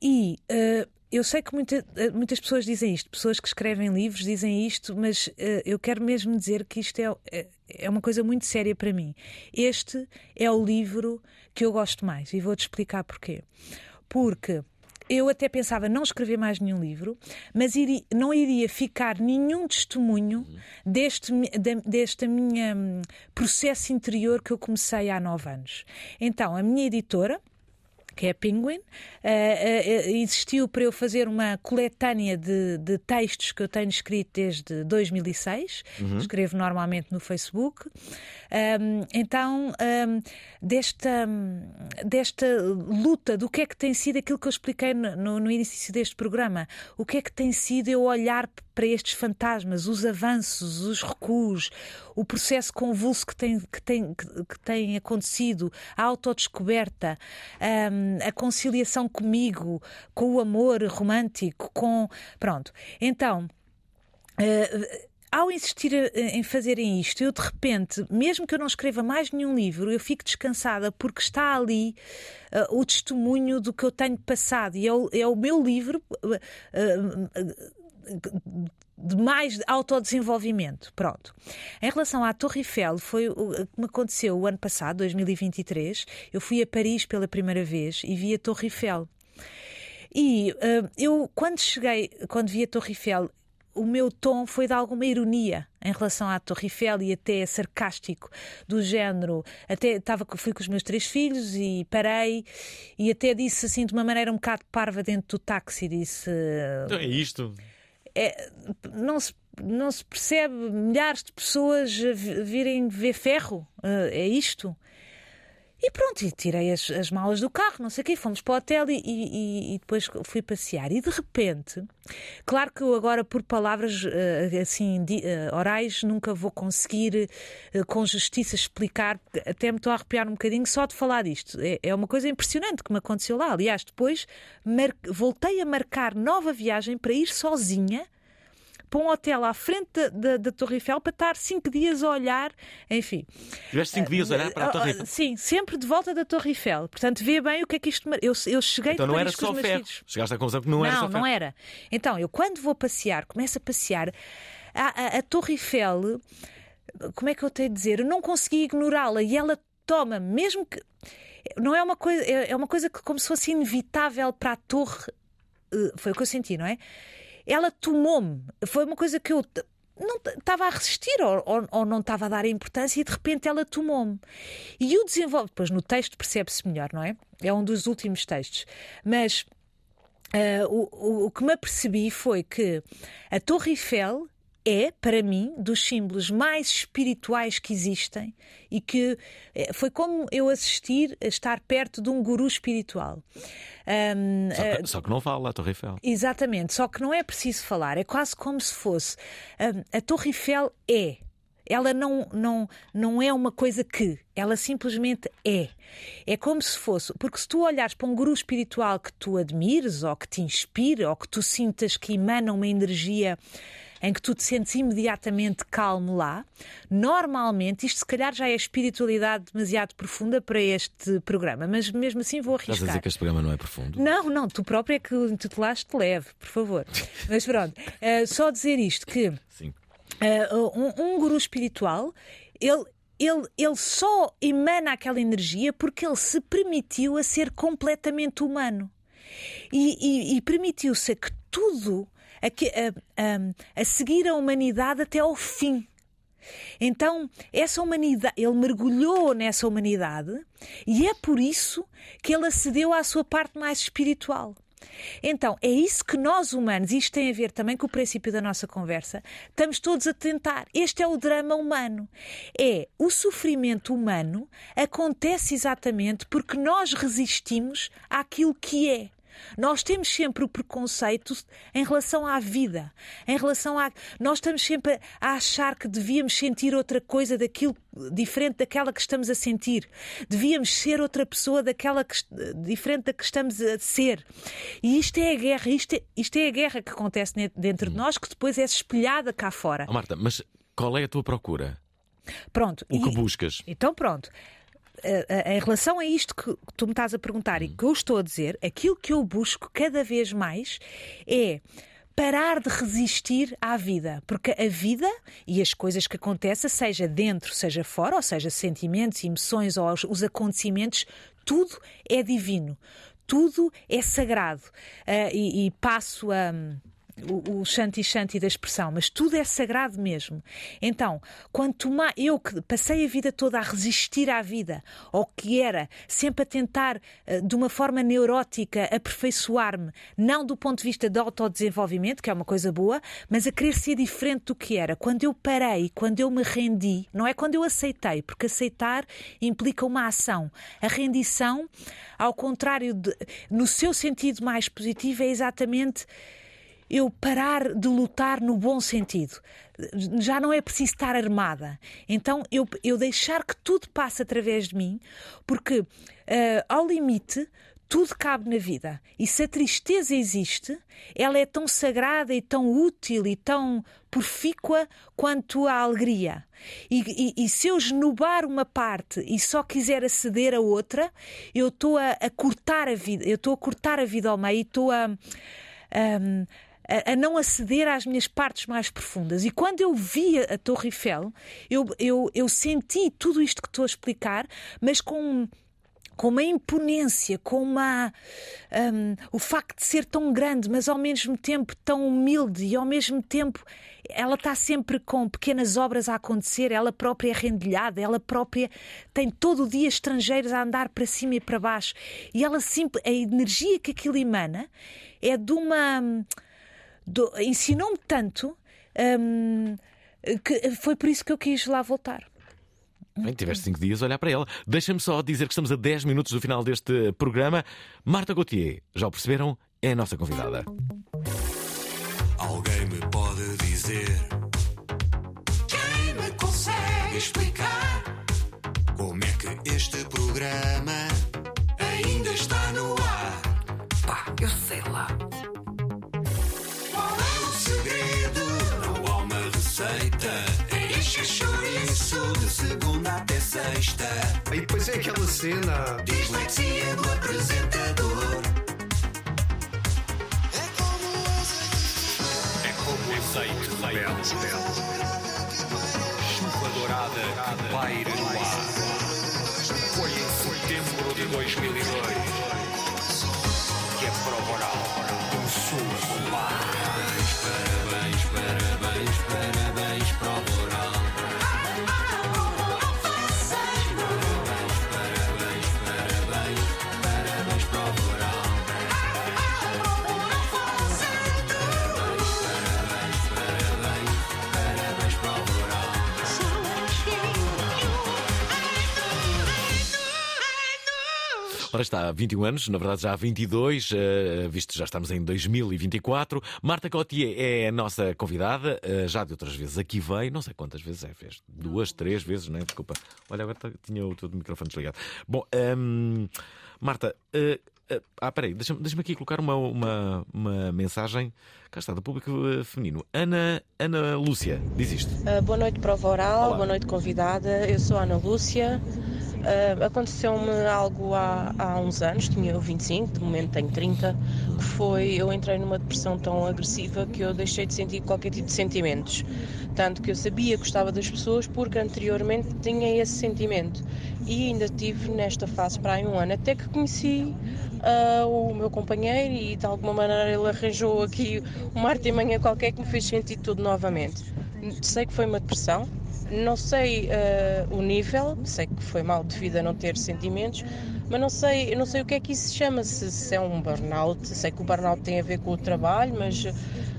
E ah, eu sei que muita- ah, muitas pessoas dizem isto, pessoas que escrevem livros dizem isto, mas ah, eu quero mesmo dizer que isto é, é- é uma coisa muito séria para mim. Este é o livro que eu gosto mais e vou-te explicar porquê. Porque eu até pensava não escrever mais nenhum livro, mas iri- não iria ficar nenhum testemunho deste, mi- da- deste minha hum, processo interior que eu comecei há nove anos. Então, a minha editora, que é a Penguin. Uh, uh, existiu para eu fazer uma coletânea de, de, textos que eu tenho escrito desde 2006. Uhum. Escrevo normalmente no Facebook. Um, então, um, desta, desta luta, do que é que tem sido aquilo que eu expliquei no, no início deste programa, o que é que tem sido eu olhar para estes fantasmas, os avanços, os recuos, o processo convulso que tem, que tem, que, tem acontecido, a autodescoberta, um, a conciliação comigo, com o amor romântico, com. Pronto. Então. Uh, ao insistir em fazerem isto, eu de repente, mesmo que eu não escreva mais nenhum livro, eu fico descansada porque está ali uh, o testemunho do que eu tenho passado e é o, é o meu livro. Uh, de mais autodesenvolvimento. Pronto. Em relação à Torre Eiffel, foi o que me aconteceu o ano passado, 2023. Eu fui a Paris pela primeira vez e vi a Torre Eiffel. E uh, eu, quando cheguei, quando vi a Torre Eiffel, o meu tom foi de alguma ironia em relação à Torre Eiffel e até sarcástico, do género. Até estava, fui com os meus três filhos e parei e até disse assim de uma maneira um bocado parva dentro do táxi: disse. Então é isto. É, não se não se percebe milhares de pessoas virem ver ferro. É isto. E pronto, e tirei as, as malas do carro, não sei o quê, fomos para o hotel e, e, e, depois fui passear. E de repente, claro que eu agora, por palavras eh, assim eh, orais, nunca vou conseguir eh, com justiça explicar, até me estou a arrepiar um bocadinho só de falar disto. É, é uma coisa impressionante que me aconteceu lá. Aliás, depois voltei a marcar nova viagem para ir sozinha para um hotel à frente da, da, da Torre Eiffel para estar cinco dias a olhar, enfim. Tiveste cinco dias a olhar para a Torre Eiffel? Sim, sempre de volta da Torre Eiffel. Portanto, vê bem o que é que isto. Eu, eu cheguei Então não era só ferro. Chegaste à conclusão que não, não era só ferro. Não, não era. Então, eu quando vou passear, começo a passear, a, a, a Torre Eiffel, como é que eu tenho de dizer? Eu não consegui ignorá-la e ela toma, mesmo que. Não é uma coisa, é, é uma coisa que como se fosse inevitável para a torre. Eh, foi o que eu senti, não é? Ela tomou-me. Foi uma coisa que eu não estava a resistir ou, ou, ou, não estava a dar a importância e de repente ela tomou-me. E o desenvolve, depois no texto percebe-se melhor, não é? É um dos últimos textos. Mas uh, o, o, o que me apercebi foi que a Torre Eiffel é, para mim, dos símbolos mais espirituais que existem e que eh, foi como eu assistir a estar perto de um guru espiritual. Um, só, que, uh, só, que, não fala a Torre Eiffel. Exatamente, só que não é preciso falar, é quase como se fosse. Um, a Torre Eiffel é. Ela não, não, não é uma coisa que, ela simplesmente é. É como se fosse, porque se tu olhares para um guru espiritual que tu admires, ou que te inspira, ou que tu sintas que emana uma energia em que tu te sentes imediatamente calmo lá. Normalmente, isto se calhar já é espiritualidade demasiado profunda para este programa, mas mesmo assim vou arriscar. Estás a dizer que este programa não é profundo? Não, não, tu próprio é que o intitulaste leve, por favor. mas pronto, uh, só dizer isto que. Uh, um, um guru espiritual, ele, ele, ele só emana aquela energia porque ele se permitiu a ser completamente humano. E, e, e permitiu-se que tudo a, a, a, seguir a humanidade até ao fim. Então, essa humanidade, ele mergulhou nessa humanidade e é por isso que ele acedeu à sua parte mais espiritual. Então, é isso que nós humanos, isto tem a ver também com o princípio da nossa conversa, estamos todos a tentar. Este é o drama humano. É o sofrimento humano acontece exatamente porque nós resistimos àquilo que é. Nós temos sempre o preconceito em relação à vida, em relação a. Nós estamos sempre a achar que devíamos sentir outra coisa daquilo diferente daquela que estamos a sentir. Devíamos ser outra pessoa daquela que, diferente da que estamos a ser. E isto é a guerra, isto é, isto é a guerra que acontece dentro de nós, que depois é espelhada cá fora. Oh, Marta, mas qual é a tua procura? Pronto. O que buscas? Então, pronto em relação a isto que tu me estás a perguntar e que eu estou a dizer, aquilo que eu busco cada vez mais é parar de resistir à vida, porque a vida e as coisas que acontecem, seja dentro, seja fora, ou seja, sentimentos, emoções ou os acontecimentos, tudo é divino, tudo é sagrado. Uh, e, e, passo a o, Shanti Shanti da expressão, mas tudo é sagrado mesmo. Então, quanto mais eu que passei a vida toda a resistir à vida, ao que era, sempre a tentar eh, de uma forma neurótica aperfeiçoar-me, não do ponto de vista de autodesenvolvimento, que é uma coisa boa, mas a querer ser diferente do que era. Quando eu parei, quando eu me rendi, não é quando eu aceitei, porque aceitar implica uma ação. A rendição, ao contrário, de, no seu sentido mais positivo, é exatamente eu parar de lutar no bom sentido. Já não é preciso estar armada. Então eu, eu deixar que tudo passe através de mim, porque uh, ao limite tudo cabe na vida. E se a tristeza existe, ela é tão sagrada e tão útil e tão profícua quanto a alegria. E, e, e se eu esnubar uma parte e só quiser aceder a outra, eu estou a, a cortar a vida, eu estou a cortar a vida ao meio e estou a. a a, a, não aceder às minhas partes mais profundas. E quando eu vi a Torre Eiffel, eu, eu, eu senti tudo isto que estou a explicar, mas com com uma imponência, com uma. Um, o facto de ser tão grande, mas ao mesmo tempo tão humilde e ao mesmo tempo ela está sempre com pequenas obras a acontecer, ela própria é rendilhada, ela própria tem todo o dia estrangeiros a andar para cima e para baixo. E ela sempre. A energia que aquilo emana é de uma ensinou-me tanto hum, que foi por isso que eu quis lá voltar. Bem, tiveste cinco dias a olhar para ela. Deixa-me só dizer que estamos a 10 minutos do final deste programa. Marta Gauthier, já o perceberam? É a nossa convidada. Alguém me pode dizer Quem me consegue explicar como é que este programa ainda está no ar? Chouriço De segunda até sexta. E depois é aquela cena. Dislexia do apresentador. É como o azeite rebelde. Chuva dourada que paira no ar. Foi em setembro de 2002 que a prova oral Ora está, há 21 anos, na verdade já há 22, eh, visto que já estamos em 2024. Marta Cotier é a nossa convidada, eh, já de outras vezes aqui veio, não sei quantas vezes é, fez duas, três vezes, não é? Desculpa. Olha, agora tá- tinha o teu microfone desligado. Bom, ehm, Marta, eh, ah, peraí, deixa-me deixa aqui colocar uma, uma, uma mensagem. Cá está, do público eh, feminino. Ana, Ana Lúcia, diz isto. Uh, boa noite, prova oral, Olá. boa noite, convidada. Eu sou a Ana Lúcia. Uh, Aconteceu-me algo há, há uns anos, tinha eu 25, de momento tenho 30, que foi eu entrei numa depressão tão agressiva que eu deixei de sentir qualquer tipo de sentimentos. Tanto que eu sabia que gostava das pessoas porque anteriormente tinha esse sentimento. E ainda tive nesta fase para aí um ano, até que conheci uh, o meu companheiro e de alguma maneira ele arranjou aqui uma arte manhã qualquer que me fez sentir tudo novamente. Sei que foi uma depressão, não sei uh, o nível, sei que foi mal devido a não ter sentimentos, mas não sei, não sei o que é que isso se chama, se, se é um burnout, sei que o burnout tem a ver com o trabalho, mas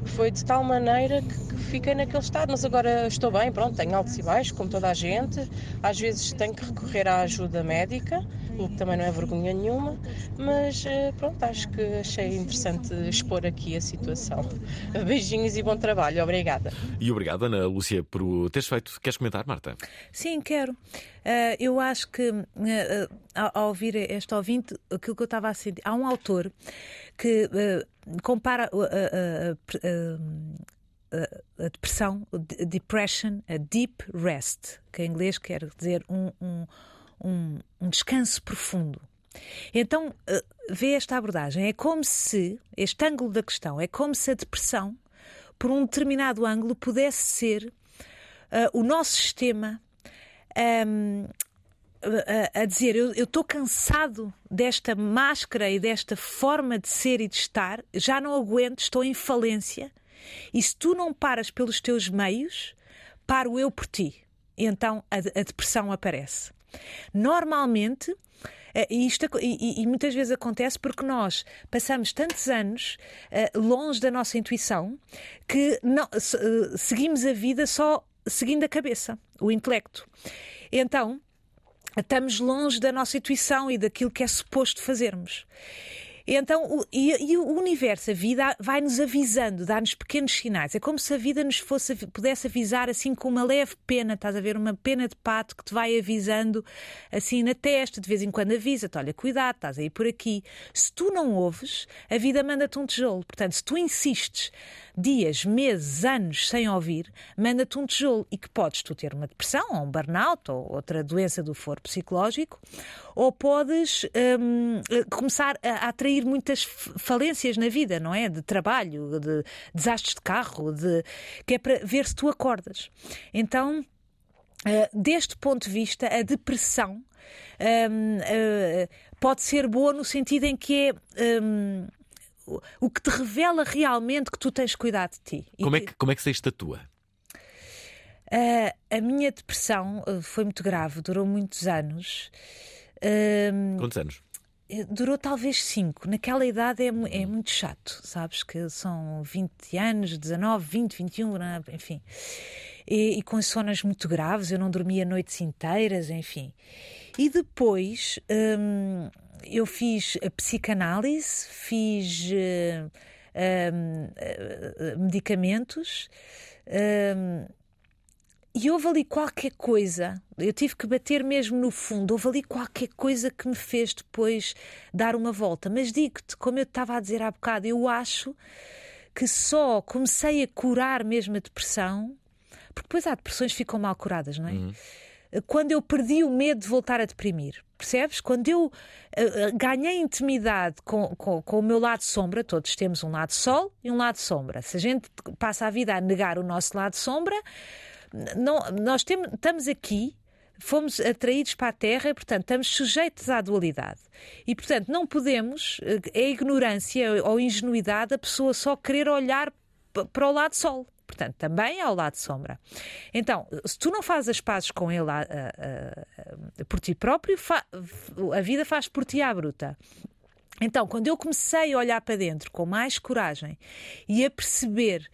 foi de tal maneira que, que fiquei naquele estado, mas agora estou bem, pronto, tenho altos e baixos, como toda a gente, às vezes tenho que recorrer à ajuda médica, o que também não é vergonha nenhuma, mas eh, pronto, acho que achei interessante expor aqui a situação. Beijinhos e bom trabalho, obrigada. E obrigado, Ana Lúcia, por teres feito. Queres comentar, Marta? Sim, quero. Uh, eu acho que, uh, uh, ao, ao ouvir este ouvinte, aquilo que eu estava a sentir. Há um autor que uh, compara uh, uh, uh, a depressão, de- depression, a deep rest, que em inglês quer dizer um, um, um, um descanso profundo. Então, uh, vê esta abordagem. É como se, este ângulo da questão, é como se a depressão, por um determinado ângulo, pudesse ser uh, o nosso sistema um, a, a dizer: Eu eu estou cansado desta máscara e desta forma de ser e de estar, já não aguento, estou em falência E se tu não paras pelos teus meios, paro eu por ti. E então a, a depressão aparece. Normalmente, eh, e, isto, e- e- muitas vezes acontece porque nós passamos tantos anos eh, longe da nossa intuição que não- eh, seguimos a vida só seguindo a cabeça, o intelecto. Então, estamos longe da nossa intuição e daquilo que é suposto fazermos. Então, o, e, e o universo, a vida, vai-nos avisando, dá-nos pequenos sinais. É como se a vida nos fosse, pudesse avisar assim com uma leve pena, estás a ver? Uma pena de pato que te vai avisando assim na testa, de vez em quando avisa-te: olha, cuidado, estás aí por aqui. Se tu não ouves, a vida manda-te um tijolo. Portanto, se tu insistes dias, meses, anos sem ouvir, manda-te um tijolo e que podes tu ter uma depressão ou um burnout ou outra doença do foro psicológico, ou podes hum, eh, começar a atrair muitas falências na vida, não é? De trabalho, de desastres de carro, de que é para ver se tu acordas. Então, Uh, deste ponto de vista, a depressão um, uh, pode ser boa no sentido em que é um, o- que te revela realmente que tu tens cuidado de ti. Como é, que, como é que se estatua? Uh, a minha depressão uh, foi muito grave, durou muitos anos. Um, Quantos anos? eh, Durou talvez 5. Naquela idade é, é muito chato, sabes? Que são 20 anos, 19, 20, 21, né? enfim. E, e com sonas muito graves, eu não dormia noites inteiras, enfim. E depois eu fiz a psicanálise, fiz eh, medicamentos. e houve ali qualquer coisa, eu tive que bater mesmo no fundo, houve ali qualquer coisa que me fez depois dar uma volta. Mas digo-te, como eu estava a dizer há bocado, eu acho que só comecei a curar mesmo a depressão, porque depois há depressões que ficam mal curadas, não é? Quando eu perdi o medo de voltar a deprimir. Percebes? Quando eu eh, eh, ganhei intimidade com, com, com o meu lado sombra, todos temos um lado sol e um lado sombra. Se a gente passa a vida a negar o nosso lado sombra, não, nós estamos aqui, fomos atraídos para a Terra, e, portanto, estamos sujeitos à dualidade. E, portanto, não podemos, eh, é ignorância ou ingenuidade a pessoa só querer olhar para o lado Sol. Portanto, também há o lado sombra. Então, se tu não fazes as pazes com ele ah, ah, ah, por ti próprio, a vida faz por ti à bruta. Então, quando eu comecei a olhar para dentro com mais coragem e a perceber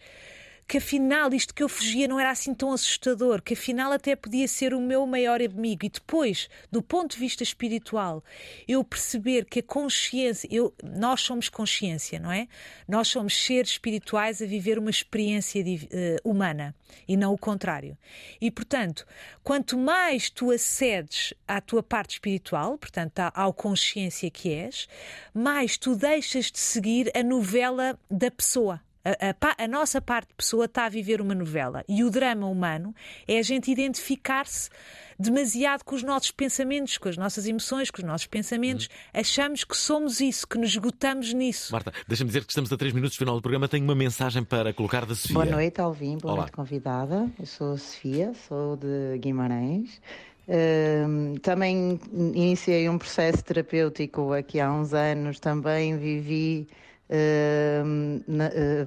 que afinal isto que eu fugia não era assim tão assustador, que afinal até podia ser o meu maior inimigo. E depois, do ponto de vista espiritual, eu perceber que a consciência, eu, nós somos consciência, não é? Nós somos seres espirituais a viver uma experiência eh, humana e não o contrário. E portanto, quanto mais tu acedes à tua parte espiritual, portanto, à- ao consciência que és, mais tu deixas de seguir a novela da pessoa. A, a a nossa parte de pessoa está a viver uma novela e o drama humano é a gente identificar-se demasiado com os nossos pensamentos, com as nossas emoções, com os nossos pensamentos. Achamos que somos isso, que nos esgotamos nisso. Marta, deixa-me dizer que estamos a 3 minutos do final do programa. Tenho uma mensagem para colocar da Sofia. Boa noite, Alvin. Boa Olá. noite, convidada. Eu sou a Sofia, sou de Guimarães. Hum, também iniciei um processo terapêutico aqui há uns anos. Também vivi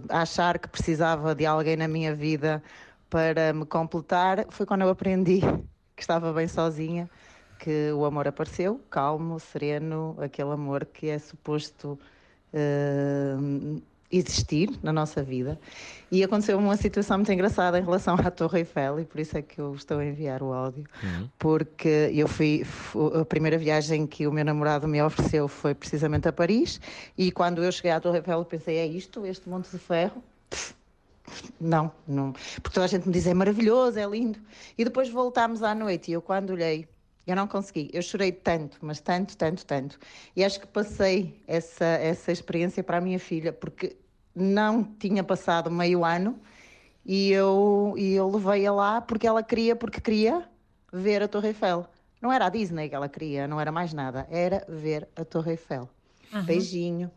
achar que precisava de alguém na minha vida para me completar. Foi quando eu aprendi que estava bem sozinha, que o amor apareceu, calmo, sereno, aquele amor que é suposto hum, existir na nossa vida. E aconteceu uma situação muito engraçada em relação à Torre Eiffel, e por isso é que eu estou a enviar o áudio, porque eu fui, fu- a primeira viagem que o meu namorado me ofereceu foi precisamente a Paris, e quando eu cheguei à Torre Eiffel pensei, é isto, este monte de ferro? Pff, Não, não, porque toda a gente me diz é maravilhoso, é lindo. E depois voltámos à noite e eu quando olhei, eu não consegui. Eu chorei tanto, mas tanto, tanto, tanto. E acho que passei essa, essa experiência para a minha filha, porque não tinha passado meio ano e eu, e eu levei-a lá porque ela queria, porque queria ver a Torre Eiffel. Não era a Disney que ela queria, não era mais nada, era ver a Torre Eiffel. Aham. Beijinho.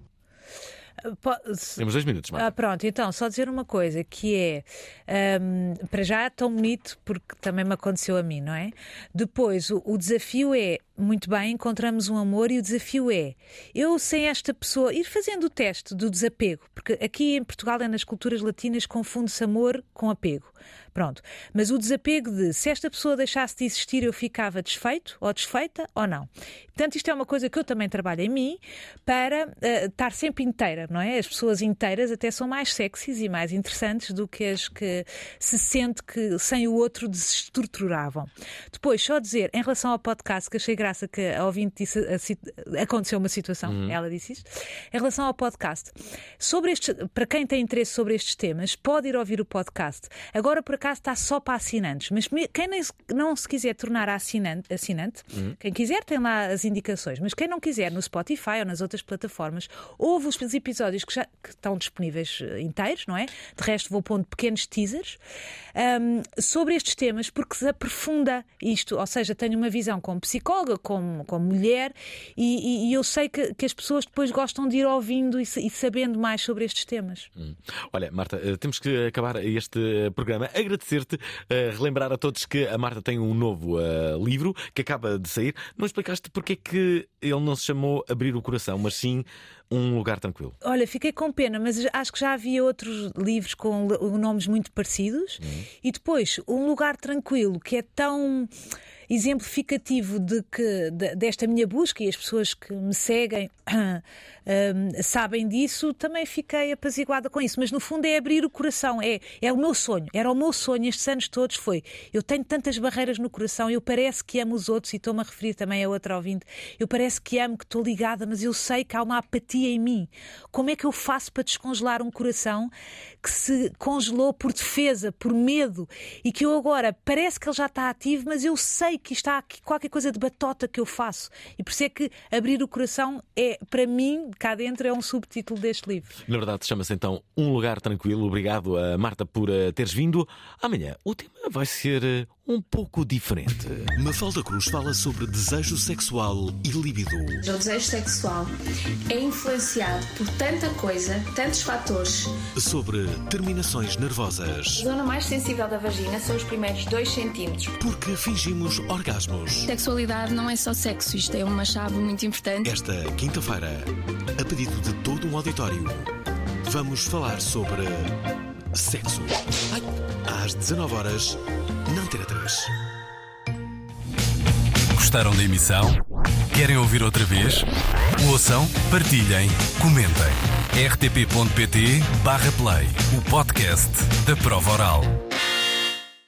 Temos dois minutos, Marta. Ah, pronto, então, só dizer uma coisa, que é, ahm, para já é tão bonito, porque também me aconteceu a mim, não é? Depois, o, o desafio é muito bem, encontramos um amor e o desafio é eu sem esta pessoa ir fazendo o teste do desapego, porque aqui em Portugal é nas culturas latinas confunde-se amor com apego. Pronto. Mas o desapego de se esta pessoa deixasse de existir, eu ficava desfeito ou desfeita ou não. Portanto, isto é uma coisa que eu também trabalho em mim para uh, estar sempre inteira, não é? As pessoas inteiras até são mais sexys e mais interessantes do que as que se sente que sem o outro desestruturavam. Depois, só dizer, em relação ao podcast, que achei que a ouvinte disse, a, aconteceu uma situação, uhum. ela disse isto, em relação ao podcast, sobre este, para quem tem interesse sobre estes temas, pode ir ouvir o podcast. Agora, por acaso, está só para assinantes, mas quem não se quiser tornar assinante, assinante uhum. quem quiser tem lá as indicações, mas quem não quiser no Spotify ou nas outras plataformas, ouve os episódios que já que estão disponíveis eh, inteiros, não é? De resto, vou pondo pequenos teasers um, sobre estes temas, porque se aprofunda isto, ou seja, tenho uma visão como psicóloga, como, como mulher, e, e, e eu sei que, que, as pessoas depois gostam de ir ouvindo e, e sabendo mais sobre estes temas. Hum. Olha, Marta, eh, temos que acabar este programa. Agradecer-te, uh, relembrar a todos que a Marta tem um novo uh, livro que acaba de sair. Não explicaste porque é que ele não se chamou Abrir o Coração, mas sim um lugar tranquilo. Olha, fiquei com pena, mas acho que já havia outros livros com nomes muito parecidos. Uhum. E depois, um lugar tranquilo que é tão exemplificativo de que de, desta minha busca e as pessoas que me seguem um, sabem disso, também fiquei apaziguada com isso. Mas no fundo é abrir o coração, é, é o meu sonho, era o meu sonho estes anos todos. Foi eu tenho tantas barreiras no coração, eu parece que amo os outros, e estou-me a referir também a outra ouvinte. Eu parece que amo, que estou ligada, mas eu sei que há uma apatia em mim. Como é que eu faço para descongelar um coração que se congelou por defesa, por medo e que eu agora parece que ele já está ativo, mas eu sei que está aqui qualquer coisa de batota que eu faço. E por isso é que abrir o coração é, para mim, cá dentro, é um subtítulo deste livro. Na verdade, chama-se então Um Lugar Tranquilo. Obrigado Marta por eh, teres vindo. Amanhã o tema vai ser eh, um pouco diferente. Mafalda Cruz fala sobre desejo sexual e libido. O desejo sexual é influenciado por tanta coisa, tantos fatores. Sobre terminações nervosas. A zona mais sensível da vagina são os primeiros 2 centímetros. Porque fingimos orgasmos. Sexualidade não é só sexo, isto é uma chave muito importante. Esta quinta-feira, a pedido de todo um auditório, vamos falar sobre sexo. Ai, às 19 horas na Antena 3. Gostaram da emissão? Querem ouvir outra vez? Ouçam, partilhem, comentem. rtp.pt/play o podcast da prova oral.